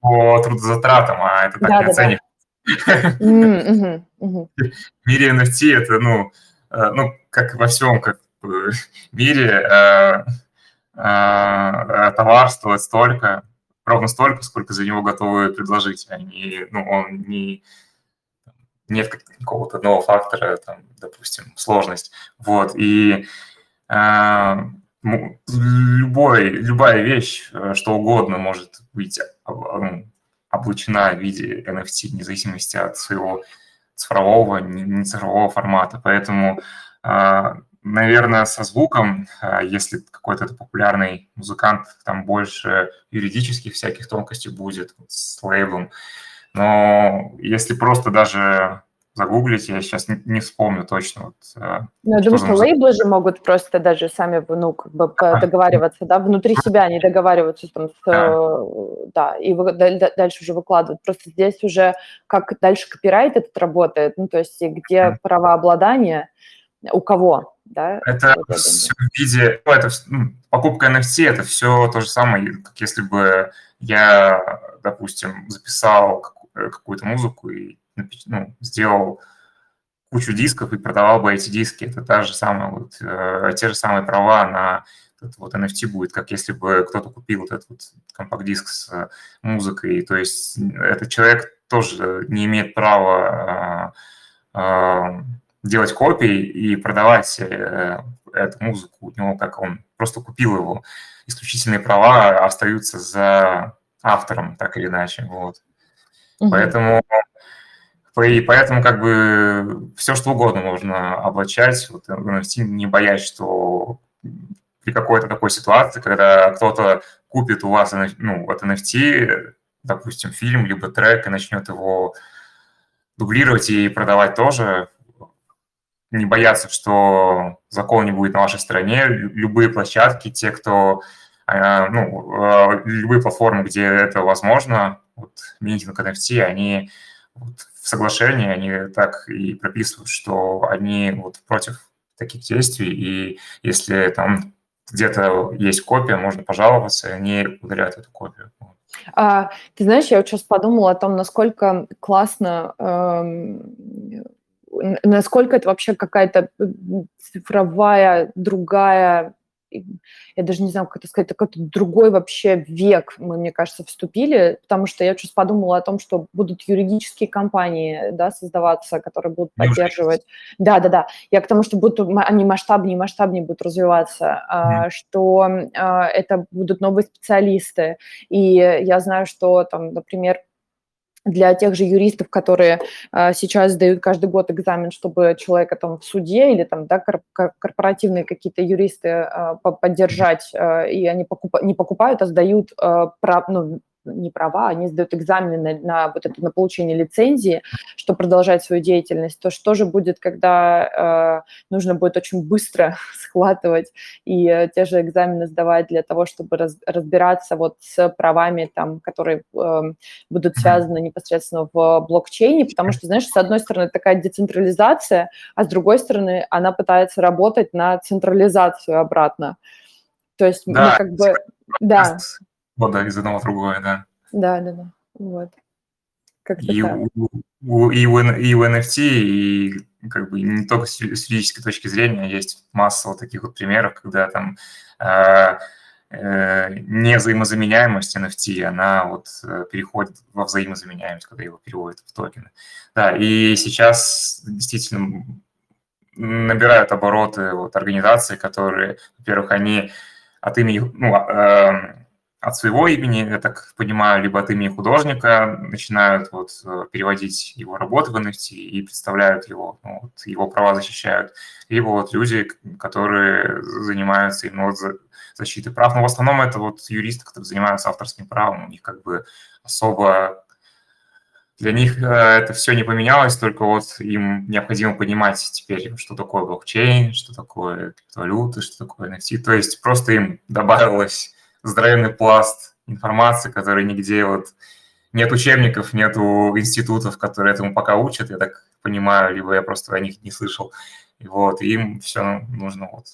По трудозатратам, а это так да, не да, оценивается. Да. В (laughs) мире NFT это, ну, э, ну, как во всем, как (laughs) мире, э, э, товар стоит столько, ровно столько, сколько за него готовы предложить. Они, ну, он не нет какого-то одного фактора, там, допустим, сложность. Вот, и э, любой, любая вещь, что угодно может быть ну, облучена в виде NFT, вне зависимости от своего цифрового, не цифрового формата. Поэтому, а, наверное, со звуком, а, если какой-то популярный музыкант, там больше юридических всяких тонкостей будет с лейблом. Но если просто даже загуглить, я сейчас не, вспомню точно. Вот, э, ну, я думаю, что лейблы же могут просто даже сами, ну, как бы договариваться, да, внутри себя они договариваются там с, да. Э, да, и вы, дальше уже выкладывают. Просто здесь уже как дальше копирайт этот работает, ну, то есть где mm. правообладание, у кого, да? Это все в виде, ну, это ну, покупка NFT, это все то же самое, как если бы я, допустим, записал э, какую-то музыку и ну, сделал кучу дисков и продавал бы эти диски. Это та же самая, вот, э, те же самые права на этот вот NFT будет, как если бы кто-то купил вот этот вот компакт-диск с э, музыкой. То есть этот человек тоже не имеет права э, э, делать копии и продавать э, эту музыку. У него как он просто купил его. Исключительные права остаются за автором, так или иначе. Вот. Угу. Поэтому и поэтому как бы все что угодно можно облачать вот, не боясь, что при какой-то такой ситуации, когда кто-то купит у вас ну, от NFT, допустим, фильм, либо трек, и начнет его дублировать и продавать тоже, не бояться, что закон не будет на вашей стороне. Любые площадки, те, кто, а, ну, а, любые платформы, где это возможно, вот минтинг NFT, они вот в соглашении они так и прописывают, что они вот против таких действий, и если там где-то есть копия, можно пожаловаться, и они удаляют эту копию. А, ты знаешь, я вот сейчас подумала о том, насколько классно, эм, насколько это вообще какая-то цифровая другая я даже не знаю, как это сказать, какой-то другой вообще век, мы, мне кажется, вступили, потому что я сейчас подумала о том, что будут юридические компании, да, создаваться, которые будут поддерживать. Да, да, да. Я к тому, что будут они масштабнее, масштабнее будут развиваться, mm. что а, это будут новые специалисты. И я знаю, что там, например, для тех же юристов, которые а, сейчас сдают каждый год экзамен, чтобы человека там в суде или там, да, корпоративные какие-то юристы а, поддержать, а, и они покуп, не покупают, а сдают прав, ну, не права, они сдают экзамены на, на вот это на получение лицензии, чтобы продолжать свою деятельность, то что же будет, когда э, нужно будет очень быстро (laughs) схватывать и э, те же экзамены сдавать для того, чтобы раз, разбираться вот с правами там, которые э, будут связаны непосредственно в блокчейне, потому что, знаешь, с одной стороны такая децентрализация, а с другой стороны она пытается работать на централизацию обратно. То есть да, мы как бы... Да, года из одного в другое, да. Да, да, да. Вот. И, у, у, и, у, и у NFT, и как бы не только с юридической точки зрения, есть масса вот таких вот примеров, когда там э, э, не взаимозаменяемость NFT, она вот э, переходит во взаимозаменяемость, когда его переводят в токены. Да, и сейчас действительно набирают обороты вот организации, которые, во-первых, они от имени, ну, э, от своего имени, я так понимаю, либо от имени художника начинают вот э, переводить его работы в NFT и представляют его, ну, вот, его права защищают, либо вот люди, которые занимаются именно вот защитой прав. Но в основном это вот юристы, которые занимаются авторским правом, у них как бы особо для них э, это все не поменялось, только вот им необходимо понимать теперь, что такое блокчейн, что такое криптовалюта, что такое NFT. То есть просто им добавилось здоровенный пласт информации, который нигде вот нет учебников, нету институтов, которые этому пока учат, я так понимаю, либо я просто о них не слышал. И вот, им все нужно вот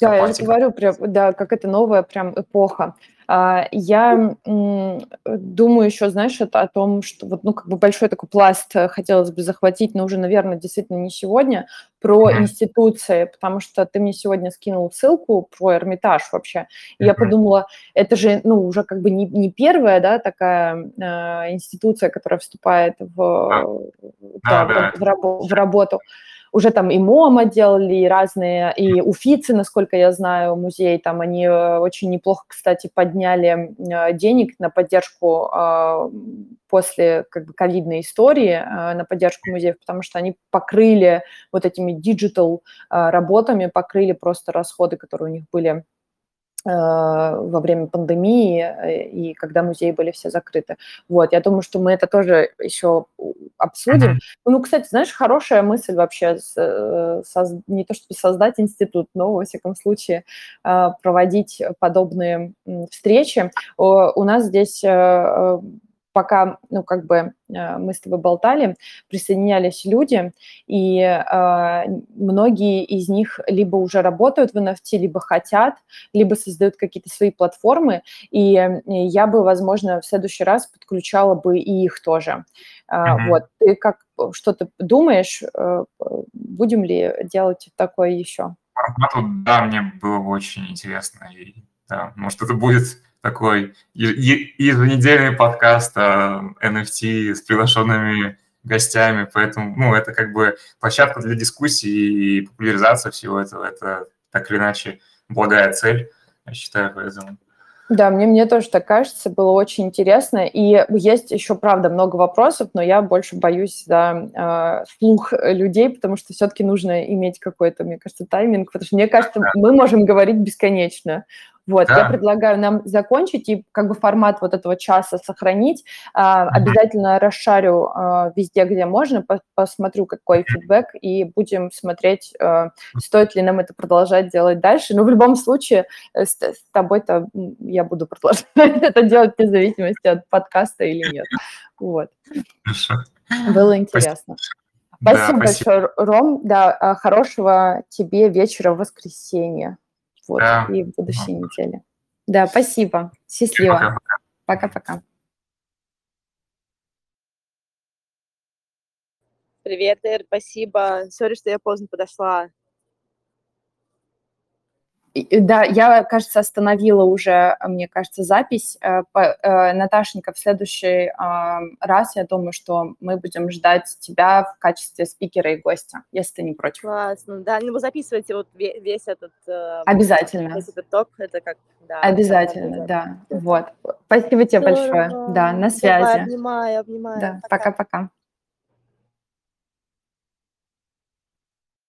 да, я же говорю, прям, да, как это новая прям эпоха. А, я думаю еще, знаешь, это о том, что вот, ну, как бы большой такой пласт э, хотелось бы захватить, но уже, наверное, действительно не сегодня, про институции, потому что ты мне сегодня скинул ссылку про Эрмитаж вообще, и я подумала, это же, ну, уже как бы не, не первая, да, такая э, институция, которая вступает в, ah. да, а, да. В, в, в работу уже там и MoMA делали, и разные, и Уфицы, насколько я знаю, музей, там они э, очень неплохо, кстати, подняли э, денег на поддержку а, после как бы ковидной истории э, на поддержку музеев, потому что они покрыли вот этими digital работами, покрыли просто расходы, которые у них были во время пандемии э, и когда музеи были все закрыты. Вот, я думаю, что мы это тоже еще обсудим. Mm-hmm. Ну, кстати, знаешь, хорошая мысль вообще, э, соз... не то чтобы создать институт, но, во всяком случае, проводить подобные встречи. У нас здесь пока, ну, как бы э, мы с тобой болтали, присоединялись люди, и э, многие из них либо уже работают в NFT, либо хотят, либо создают какие-то свои платформы, и я бы, возможно, в следующий раз подключала бы и их тоже. Mm-hmm. Вот, ты как, что ты думаешь, э, будем ли делать такое еще? Да, мне было бы очень интересно, и да, может, это будет такой еженедельный подкаст о NFT с приглашенными гостями, поэтому, ну, это как бы площадка для дискуссии и популяризация всего этого, это так или иначе благая цель, я считаю, поэтому. Да, мне, мне тоже так кажется, было очень интересно. И есть еще, правда, много вопросов, но я больше боюсь за э, слух людей, потому что все-таки нужно иметь какой-то, мне кажется, тайминг, потому что, мне кажется, мы можем говорить бесконечно. Вот, да. я предлагаю нам закончить и как бы формат вот этого часа сохранить. А, обязательно расшарю а, везде, где можно, по посмотрю, какой фидбэк, и будем смотреть, а, стоит ли нам это продолжать делать дальше. Но в любом случае э, с, с тобой-то я буду продолжать (laughs) это делать вне зависимости от подкаста или нет. Вот. Хорошо. Было интересно. Спасибо, да, спасибо. большое, Ром. Да, а, хорошего тебе вечера в воскресенье. Вот, да. и в будущей ну. неделе. Да, спасибо. Счастливо. Пока-пока. Привет, Эр, спасибо. Сори, что я поздно подошла. Да, я, кажется, остановила уже, мне кажется, запись. Э, э, Наташенька, в следующий раз, я думаю, что мы будем ждать тебя в качестве спикера и гостя, если ты не против. Классно, да, ну вы записываете вот весь этот... Э, Обязательно. Весь этот ток, это как... Да, Обязательно, да. Вот. Спасибо тебе Здорово. большое. Да, на связи. Давай, обнимаю, обнимаю. Да, пока-пока.